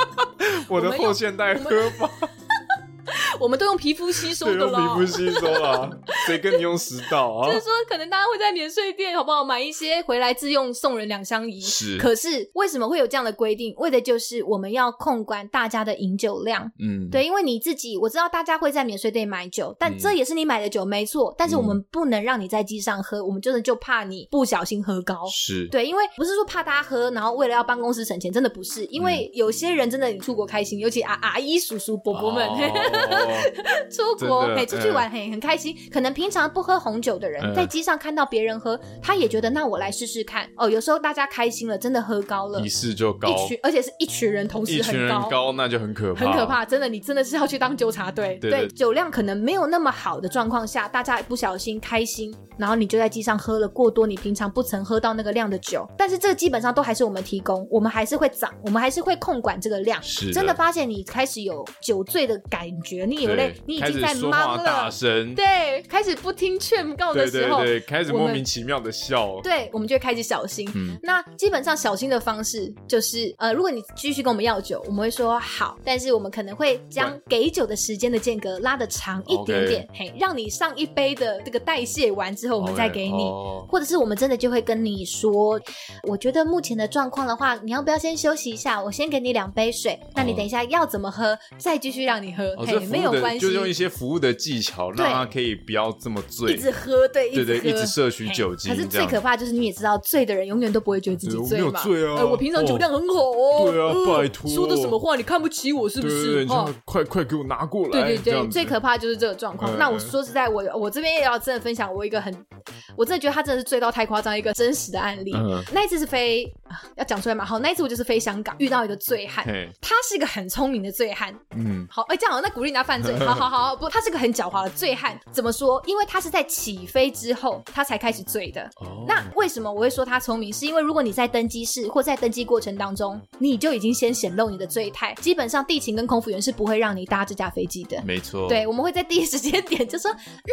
*laughs* 我的后现代喝法。我们都用皮肤吸收的了，皮肤吸收啦，谁跟你用食道啊？就是说，可能大家会在免税店，好不好，买一些回来自用，送人两相宜。是，可是为什么会有这样的规定？为的就是我们要控管大家的饮酒量。嗯，对，因为你自己，我知道大家会在免税店买酒，但这也是你买的酒，没错。但是我们不能让你在机上喝，我们就是就怕你不小心喝高。是对，因为不是说怕大家喝，然后为了要帮公司省钱，真的不是。因为有些人真的你出国开心，尤其阿阿姨、叔叔、伯伯们。*laughs* 出国可以出去玩，很很开心。可能平常不喝红酒的人，在机上看到别人喝，他也觉得那我来试试看。哦，有时候大家开心了，真的喝高了，一试就高，一群，而且是一群人同时很高，高那就很可怕，很可怕。真的，你真的是要去当纠察队。对，酒量可能没有那么好的状况下，大家不小心开心，然后你就在机上喝了过多，你平常不曾喝到那个量的酒。但是这基本上都还是我们提供，我们还是会涨，我们还是会控管这个量。是，真的发现你开始有酒醉的感觉，你你已经在忙了，对，开始不听劝告的时候，对对对，开始莫名其妙的笑，对，我们就会开始小心。嗯，那基本上小心的方式就是，呃，如果你继续跟我们要酒，我们会说好，但是我们可能会将给酒的时间的间隔拉的长一点点，嘿，让你上一杯的这个代谢完之后，我们再给你，或者是我们真的就会跟你说，我觉得目前的状况的话，你要不要先休息一下？我先给你两杯水，那你等一下要怎么喝，再继续让你喝，嘿，没有关系。就用一些服务的技巧，让他可以不要这么醉，一直喝，对，对对，一直摄取酒精。可是最可怕就是你也知道，醉的人永远都不会觉得自己醉嘛。醉啊！我平常酒量很好哦。对啊，拜托。说的什么话？你看不起我是不是？快快给我拿过来！对对对，最可怕就是这个状况。那我说实在，我我这边也要真的分享我一个很我真的觉得他真的是醉到太夸张，一个真实的案例。嗯、那一次是飞，啊、要讲出来嘛？好，那一次我就是飞香港，遇到一个醉汉，嘿他是一个很聪明的醉汉。嗯，好，哎、欸，这样好，那鼓励人家犯罪。好好好，不，他是个很狡猾的醉汉。怎么说？因为他是在起飞之后，他才开始醉的。哦，那为什么我会说他聪明？是因为如果你在登机室或在登机过程当中，你就已经先显露你的醉态，基本上地勤跟空服员是不会让你搭这架飞机的。没错，对，我们会在第一时间点就说，嗯，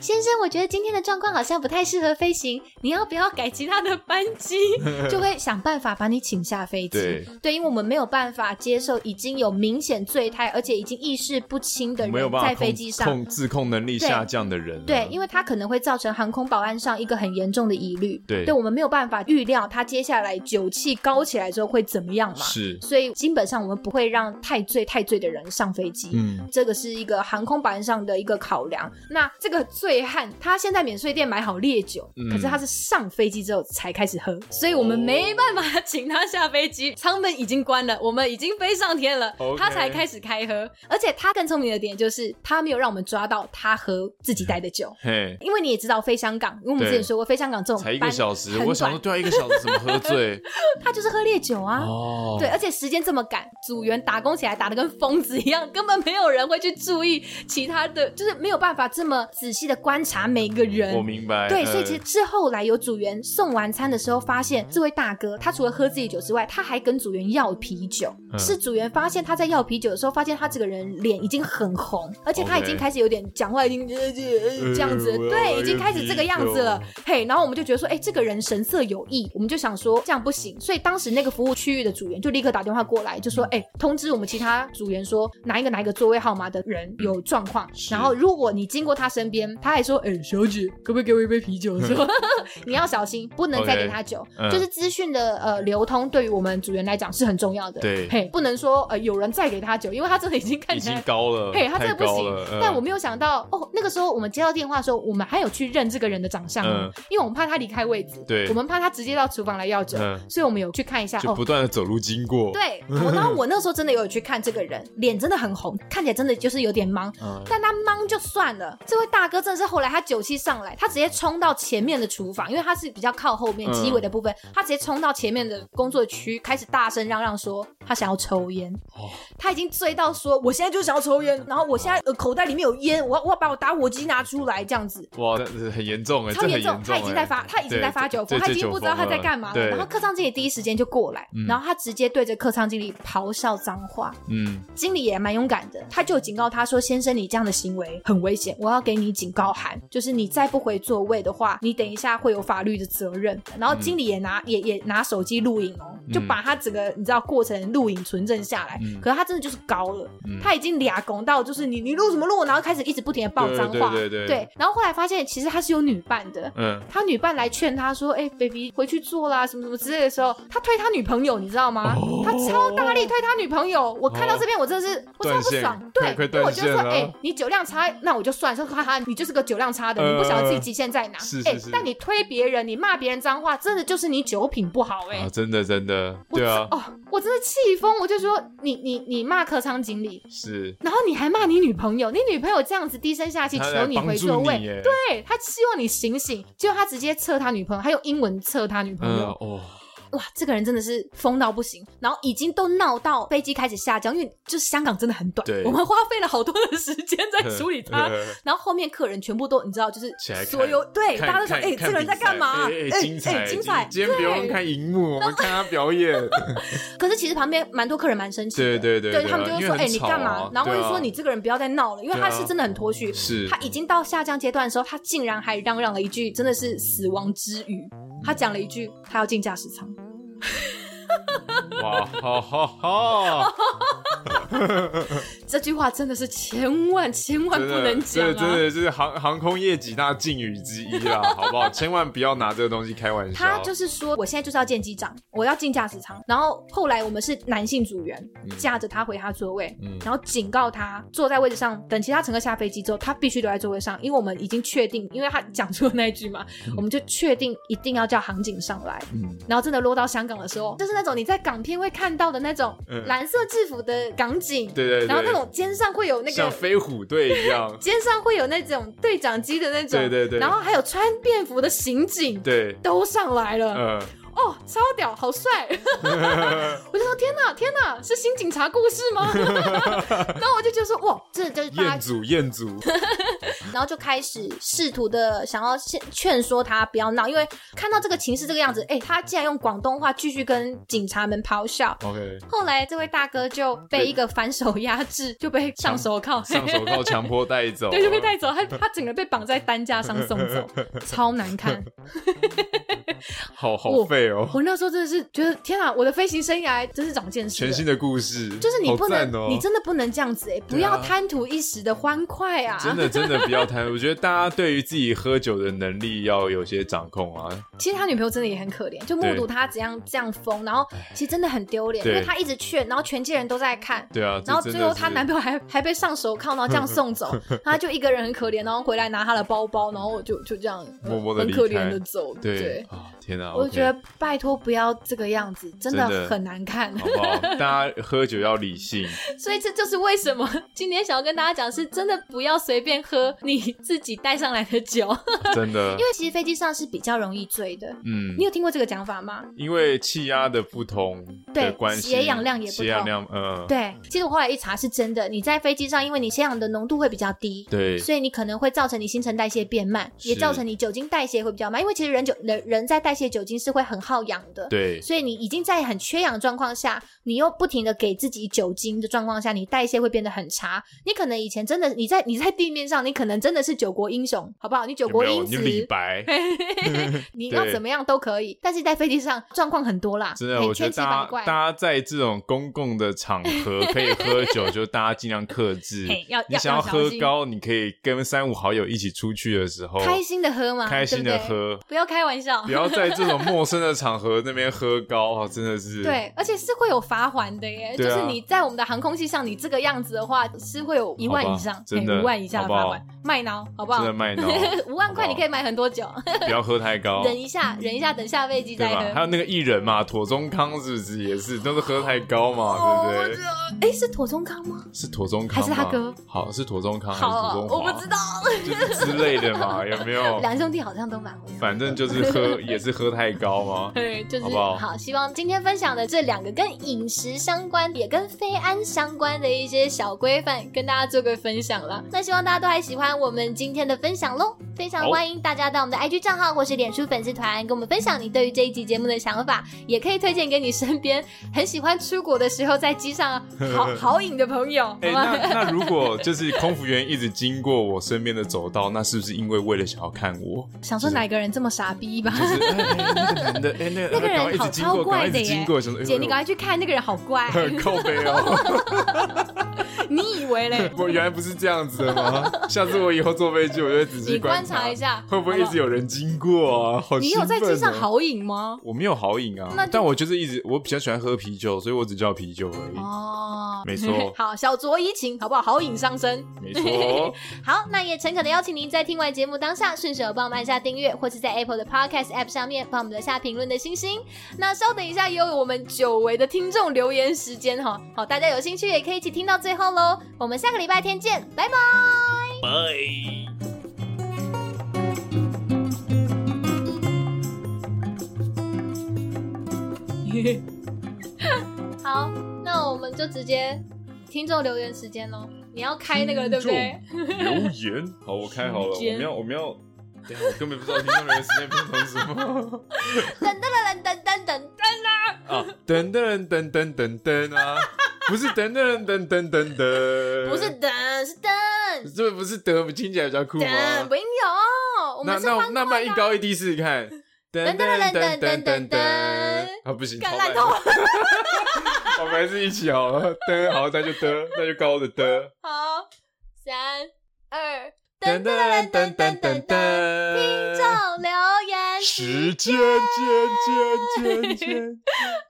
先生，我觉得今天的状况好像不太适合飞行，你要不要改其他的班机？*laughs* 就会想办法把你请下飞机。对，对，因为我们没有办法接受已经有明显醉态，而且已经意识不清的人在飞机上控自控能力下降的人。对，因为他可能会造成航空保安上一个很严重的疑虑。对，对，我们没有办法预料他接下来酒气高起来之后会怎么样嘛？是，所以基本上我们不会让太醉太醉的人上飞机。嗯，这个是一个航空保安上的一个考量。那这个醉汉他现在免税店买好烈酒，嗯、可是他是上飞机之后才开始喝，所以我们没办法 *laughs* 请他下飞机。舱门已经关了，我们已经飞上天了他才开始开喝。而且他更聪明的点就是，他没有让我们抓到他喝自己带的酒。嘿，因为你也知道飞香港，因为我们之前说过，飞香港这种才一个小时，我想说对啊，一个小时怎么喝醉？*laughs* 他就是喝烈酒啊。哦，*laughs* 对，而且时间这么赶，组员打工起来打得跟疯子一样，根本没有人会去注意其他的，就是没有办法这么仔细的观察每个人。我明白。对，所以其实是后来有组员送完餐的时候，发现这位大哥他除了喝自己酒之外，他还跟组员要啤酒。嗯、是组员发现他在要啤酒的时候，发现他这个人脸已经很红，而且他已经开始有点讲话已经这样子，呃、对，已经开始这个样子了。嘿，然后我们就觉得说，哎，这个人神色有异，我们就想说这样不行。所以当时那个服务区域的组员就立刻打电话过来，就说，哎，通知我们其他组员说哪一个哪一个座位号码的人有状况。然后如果你经过他身边，他还说，哎，小姐，可不可以给我一杯啤酒？*laughs* 说 *laughs* 你要小心，不能再给他酒。Okay, 就是资讯的呃流通，对于我们组员来讲是很重要的。对，嘿，不能说呃有人再给他酒，因为他真的已经看起来 *laughs* 已经高了，嘿，他真的不行。嗯、但我没有想到哦，那个时候我们接到电话的时候，我们还有去认这个人的长相，嗯、因为我们怕他离开位置，对，我们怕他直接到厨房来要酒，嗯、所以我们有去看一下，就不断的走路经过。哦、对，我然后我那时候真的有去看这个人，脸真的很红，看起来真的就是有点懵，嗯、但他懵就算了，这位大哥真的是后来他酒气上来，他直接冲到前面的厨房，因为他是比较靠后面机尾的部分，嗯、他直接冲到前面的工作区，开始大声嚷嚷说他想要抽烟，哦、他已经醉到说我现在就想要抽烟，然后我现在呃口袋里面有烟，我要我要把我打火机拿出来这样子。哇，这很严重哎，超严重，他已经在发他已经在发酒疯，他已经不知道他在干嘛了。然后客舱经理第一时间就过来，然后他直接对着客舱经理咆哮脏话。嗯，经理也蛮勇敢的，他就警告他说：“先生，你这样的行为很危险，我要给你警告函，就是你再不回座位的话，你等一下会有法律的责任。”然后经理也拿也也拿手机录影哦，就把他整个你知道过程录影存证下来。可是他真的就是高了，他已经俩拱到就是你你录什么录，然后开始一直不停的爆脏话。对对对。然后后来发现其实他是有女伴的，嗯，他女伴来劝他说：“哎，baby，回去坐啦，什么什么之类的时候，他推他女朋友，你知道吗？他超大力推他女朋友。我看到这边我真的是我超不爽，对，因为我就说：哎，你酒量差，那我就算，说哈哈，你就是个酒量差的，你不晓得自己极限在哪。哎，但你推别人，你骂别人脏话，真的就是你酒品不好，哎，真的真的，对啊，哦，我真的气疯，我就说你你你骂客舱经理是，然后你还骂你女朋友，你女朋友这样子低声下气求你回座位，对，他希望你醒醒，结果他直接测他女朋友，他用英文测他女朋友，哦。哇，这个人真的是疯到不行，然后已经都闹到飞机开始下降，因为就是香港真的很短，我们花费了好多的时间在处理他，*laughs* 然后后面客人全部都你知道，就是所有对大家都说，哎，这个人在干嘛？哎，精彩精彩！今天不用看荧幕，我们看他表演。*laughs* 可是其实旁边蛮多客人蛮生气的，对对对，他们就会说，哎，你干嘛？然后就说你这个人不要再闹了，因为他是真的很脱序，是。他已经到下降阶段的时候，他竟然还嚷嚷了一句，真的是死亡之语，他讲了一句，他要进驾驶舱。哇，哈哈哈！*laughs* *laughs* 这句话真的是千万千万不能讲啊！真的，真的是航航空业几大禁语之一啦，*laughs* 好不好？千万不要拿这个东西开玩笑。他就是说，我现在就是要见机长，我要进驾驶舱。然后后来我们是男性组员，架着他回他座位，嗯、然后警告他坐在位置上，等其他乘客下飞机之后，他必须留在座位上，因为我们已经确定，因为他讲出了那一句嘛，嗯、我们就确定一定要叫航警上来。嗯，然后真的落到香港的时候，就是那种你在港片会看到的那种蓝色制服的港景，对对对，然后那种肩上会有那个像飞虎队一样，*laughs* 肩上会有那种对讲机的那种，对对对，然后还有穿便服的刑警，对，都上来了，嗯。哦，超屌，好帅！*laughs* 我就说天哪，天哪，是新警察故事吗？*laughs* 然后我就觉得说，哇，这就是彦祖，彦祖。*laughs* 然后就开始试图的想要劝劝说他不要闹，因为看到这个情势这个样子，哎，他竟然用广东话继续跟警察们咆哮。OK。后来这位大哥就被一个反手压制，就被上手铐，上手铐强迫带走，对，就被带走。他他整个被绑在担架上送走，超难看。好好废。我那时候真的是觉得天啊，我的飞行生涯真是长见识。全新的故事，就是你不能，哦、你真的不能这样子哎、欸，不要贪图一时的欢快啊！真的真的不要贪。*laughs* 我觉得大家对于自己喝酒的能力要有些掌控啊。其实他女朋友真的也很可怜，就目睹他怎样这样疯，然后其实真的很丢脸，因为他一直劝，然后全机人都在看。对啊，然后最后她男朋友还还被上手铐，然后 *laughs* 这样送走，他就一个人很可怜，然后回来拿他的包包，然后就就这样默默的很可怜的走。对，天哪！我觉得拜托不要。这个样子真的很难看，好不好？*laughs* 大家喝酒要理性。所以这就是为什么今天想要跟大家讲，是真的不要随便喝你自己带上来的酒，*laughs* *laughs* 真的。因为其实飞机上是比较容易醉的。嗯，你有听过这个讲法吗？因为气压的不同的关系，血氧量也不同。血氧量，嗯，对。其实我后来一查是真的，你在飞机上，因为你血氧的浓度会比较低，对，所以你可能会造成你新陈代谢变慢，也造成你酒精代谢会比较慢。因为其实人酒人人在代谢酒精是会很耗氧的，对，所以你已经在。很缺氧的状况下，你又不停的给自己酒精的状况下，你代谢会变得很差。你可能以前真的你在你在地面上，你可能真的是九国英雄，好不好？你九国英雄，你李白，*laughs* 你要怎么样都可以。但是在飞机上状况很多啦，真的，我觉得大家大家在这种公共的场合可以喝酒，就大家尽量克制。*laughs* 要你想要喝高，你可以跟三五好友一起出去的时候，开心的喝嘛，开心的喝，不要开玩笑，不要在这种陌生的场合那边喝高啊，真的是。对，而且是会有罚款的耶，就是你在我们的航空器上，你这个样子的话是会有一万以上，真的，五万以下的罚款，卖脑，好不好？真的卖脑，*laughs* 五万块你可以买很多酒，*laughs* 不要喝太高，忍一下，忍一下，等下飞机再喝。还有那个艺人嘛，妥中康是不是也是都是喝太高嘛，对不对？哎，是妥中康吗？是妥中康还是他哥？好，是妥中康还是妥中华？我不知道，之类的嘛，有没有？*laughs* 两兄弟好像都蛮会，反正就是喝也是喝太高嘛，*laughs* 对，就是好希望今天分享的这两个跟饮食相关，也跟非安相关的一些小规范，跟大家做个分享了。那希望大家都还喜欢我们今天的分享喽，非常欢迎大家到我们的 IG 账号或是脸书粉丝团跟我们分享你对于这一集节目的想法，也可以推荐给你身边很喜欢出国的时候在机上好 *laughs* 好饮的朋友。哎、欸，那那如果就是空服员一直经过我身边的走道，那是不是因为为了想要看我？想说哪个人这么傻逼吧？就是那个男的，那个、那个人好超怪的耶！姐，你赶快去看那个人，好怪，靠北哦。*laughs* 你以为嘞？*laughs* 我原来不是这样子的吗？*laughs* 下次我以后坐飞机，我就会仔细观察一下，会不会一直有人经过啊？好，你有在机上好饮吗？我没有好饮啊，但我就是一直我比较喜欢喝啤酒，所以我只叫啤酒而已。哦，没错。好，小酌怡情，好不好？好饮伤身，没错。好，那也诚恳的邀请您在听完节目当下，顺手帮我们按下订阅，或是在 Apple 的 Podcast App 上面帮我们留下评论的星星。那稍等一下，也有我们久违的听众留言时间哈。好，大家有兴趣也可以一起听到最后喽。我们下个礼拜天见，拜拜。拜。*laughs* 好，那我们就直接听众留言时间喽。你要开那个对不对？留言，好，我开好了。我们要，我们要，我根本不知道听众留言时间变成什么。等等等等等等等。啊！啊，等等等等等等啊！不是等等等等等等，不是等是等，这不是等，听起来比较酷吗？等不有，那那那慢一高一低试试看，等等等等等等等，啊不行，烂透了，我们还是一起好了，等好，那就得，那就高的得，好，三二，等等等等等等等，听众留言时间，间间间间。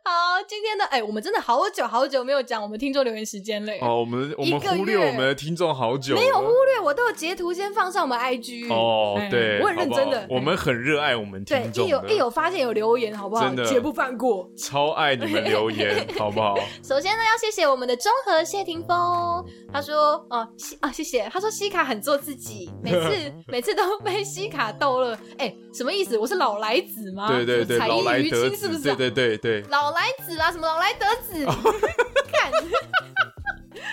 好，今天的哎、欸，我们真的好久好久没有讲我们听众留言时间了。哦，我们我们忽略我们的听众好久，没有忽略，我都有截图先放上我们 IG。哦，对，我很认真的好好，我们很热爱我们听众。对，一有一有发现有留言，好不好？真的绝不放过，超爱你们留言，*laughs* 好不好？首先呢，要谢谢我们的中和谢霆锋，他说哦西啊，谢谢，他说西卡很做自己，每次 *laughs* 每次都被西卡逗乐。哎、欸，什么意思？我是老来子吗？对对对，老来得子，是不是、啊？对对对对，老来子啊，什么？老来得子，看，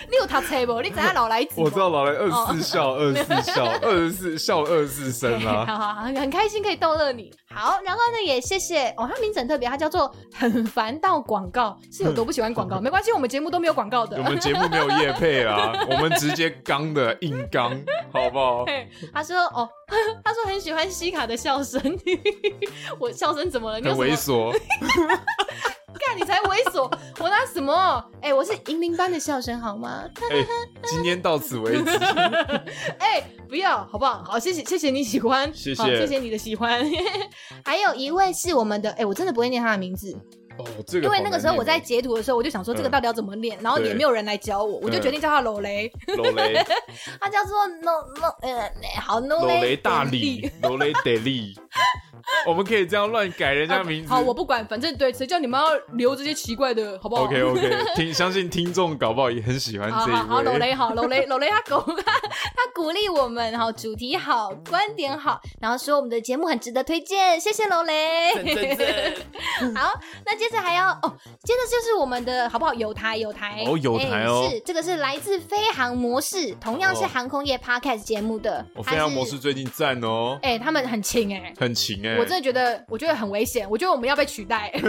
你有读册不？你知道老来子？我知道老来二十四笑，二十四笑，二十四笑，二十四生啊！*laughs* 好好好，很开心可以逗乐你。好，然后呢，也谢谢哦，他名字很特别，他叫做很烦到广告，是有多不喜欢广告？*laughs* 没关系，我们节目都没有广告的，我们节目没有业配啊，我们直接刚的硬刚，好不好？*laughs* 他说哦，他说很喜欢西卡的笑声，我笑声怎么了？很猥琐。看你才猥琐，我拿什么？*laughs* 哎、欸，我是银铃般的笑声，好吗？哎、欸，今天到此为止。*laughs* 哎、欸，不要，好不好？好，谢谢，谢谢你喜欢，谢谢，谢谢你的喜欢。*laughs* 还有一位是我们的，哎、欸，我真的不会念他的名字。哦，这个因为那个时候我在截图的时候，我就想说这个到底要怎么念，嗯、然后也没有人来教我，我就决定叫他罗雷。罗雷，他叫做 No No，呃，好 No 罗雷大力，罗雷得力。我们可以这样乱改人家名字。好，好，我不管，反正对，谁叫你们要留这些奇怪的，好不好？OK OK，听，相信听众搞不好也很喜欢这一位。好，老雷好，老雷老雷他鼓他鼓励我们，好，主题好，观点好，然后说我们的节目很值得推荐，谢谢罗雷。*laughs* 好，那接着还要哦，接着就是我们的好不好？有台有台哦，有台哦，欸、是这个是来自飞航模式，同样是航空业 Podcast 节目的。哦，飞航模式最近赞哦，哎、欸，他们很勤哎、欸，很勤哎、欸。我真的觉得，我觉得很危险。我觉得我们要被取代。*laughs*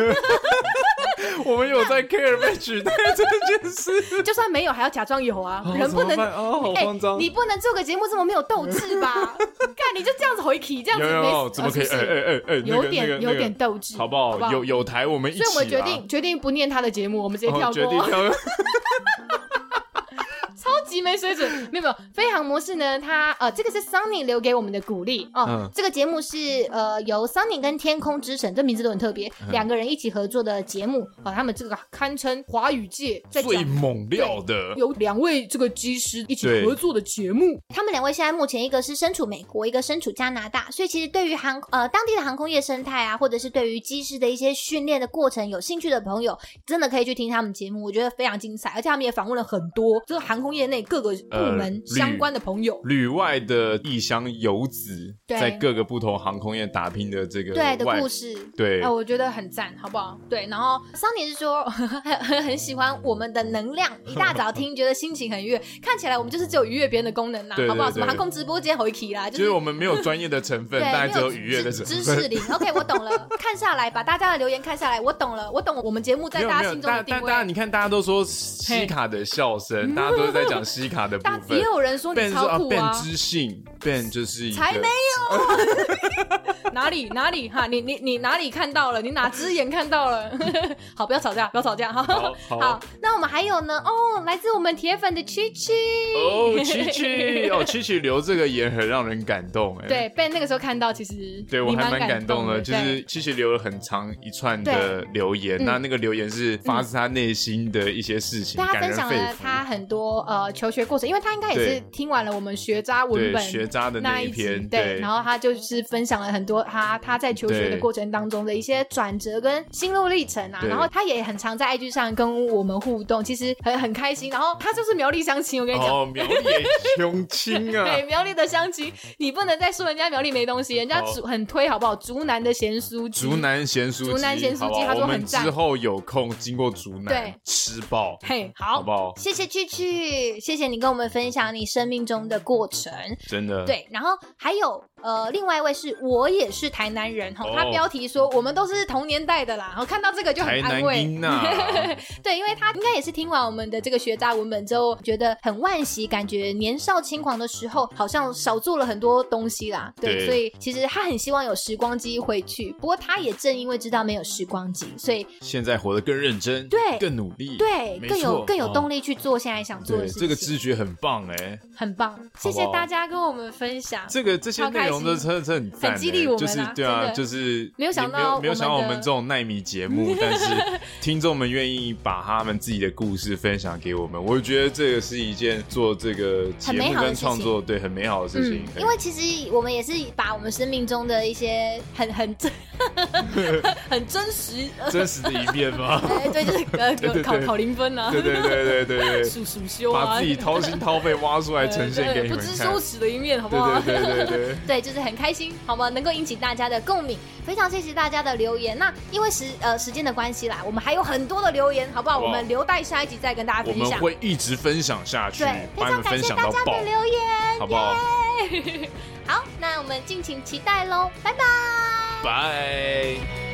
我们有在 care 被取代这件事，*laughs* 就算没有，还要假装有啊。哦、人不能哦，好慌张、欸。你不能做个节目这么没有斗志吧？*laughs* 看你就这样子回气，这样子没有有有怎么可以？哎哎哎哎，有点、那个、有点斗志，好不好？好不好有有台我们一起，所以我们决定决定不念他的节目，我们直接跳过。级没水准，没有没有。飞航模式呢？它呃，这个是 Sunny 留给我们的鼓励哦。这个节目是呃由 Sunny 跟天空之神，这名字都很特别，两、嗯、个人一起合作的节目啊、呃。他们这个堪称华语界最猛料的，有两位这个机师一起合作的节目。他们两位现在目前一个是身处美国，一个身处加拿大，所以其实对于航呃当地的航空业生态啊，或者是对于机师的一些训练的过程有兴趣的朋友，真的可以去听他们节目，我觉得非常精彩，而且他们也访问了很多这个航空业内各个部门相关的朋友，呃、旅，旅外的异乡游子，在各个不同航空业打拼的这个对的故事，对，呃、我觉得很赞，好不好？对，然后桑尼是说很很 *laughs* 很喜欢我们的能量，一大早听 *laughs* 觉得心情很愉悦，看起来我们就是只有愉悦别人的功能啦，好不好？什么航空直播间回题啦，就是我们没有专业的成分，*laughs* 大家只有愉悦的成分，知识零。OK，我懂了，看下来把大家的留言看下来，我懂了，我懂了我们节目在大家心中的定位。大家你看，大家都说西卡的笑声，大家都是在讲西卡的。但也有人说你超酷啊！Ben 知性，Ben 就是一才没有 *laughs* 哪里哪里哈？你你你哪里看到了？你哪只眼看到了？*laughs* 好，不要吵架，不要吵架哈。好，好，好，那我们还有呢？哦，来自我们铁粉的曲曲哦，曲曲哦，曲曲留这个言很让人感动哎。对，Ben 那个时候看到，其实对我还蛮感动的，就是曲曲留了很长一串的留言，那那个留言是发自他内心的一些事情，他分享了他很多呃求学过程，因为他应该也是听完了我们学渣文本学渣的那一篇，对，然后他就是分享了很多他他在求学的过程当中的一些转折跟心路历程啊，然后他也很常在 IG 上跟我们互动，其实很很开心。然后他就是苗栗相亲，我跟你讲，哦，苗栗相亲啊，*laughs* 对，苗栗的相亲，你不能再说人家苗栗没东西，人家竹很推好不好？竹南的咸酥鸡，竹南咸酥，竹南咸酥鸡，他说很赞。之后有空经过竹南，对，吃爆，嘿，好，好不好？谢谢曲曲，谢谢谢你跟我们分享你生命中的过程，真的对。然后还有呃，另外一位是我也是台南人哈，他标题说我们都是同年代的啦，然后看到这个就很安慰。*laughs* 对，因为他应该也是听完我们的这个学渣文本之后，觉得很惋惜，感觉年少轻狂的时候好像少做了很多东西啦。对，对所以其实他很希望有时光机回去，不过他也正因为知道没有时光机，所以现在活得更认真，对，更努力，对，更有更有动力去做现在想做的事情。这个知觉很棒哎，很棒，谢谢大家跟我们分享这个这些内容都真的很赞，很激励我们，就是对啊，就是没有想到没有想到我们这种耐米节目，*laughs* 但是听众们愿意把他们自己的故事分享给我们，我觉得这个是一件做这个节目跟创作对很美好的事情。因为其实我们也是把我们生命中的一些很很真 *laughs* 很真实真实的一面嘛，*laughs* 对，就是呃考考零分啊，对对对对对对，数数修啊。把自己掏心掏肺挖出来呈现给你们看，不知羞耻的一面，好不好？对对对对。对，对，就是很开心，好吗？能够引起大家的共鸣，非常谢谢大家的留言。那因为时呃时间的关系啦，我们还有很多的留言，好不好？我们留待下一集再跟大家分享。我们会一直分享下去，对，非常感谢大家的留言，好不好？*laughs* 好，那我们敬请期待喽，拜拜，拜。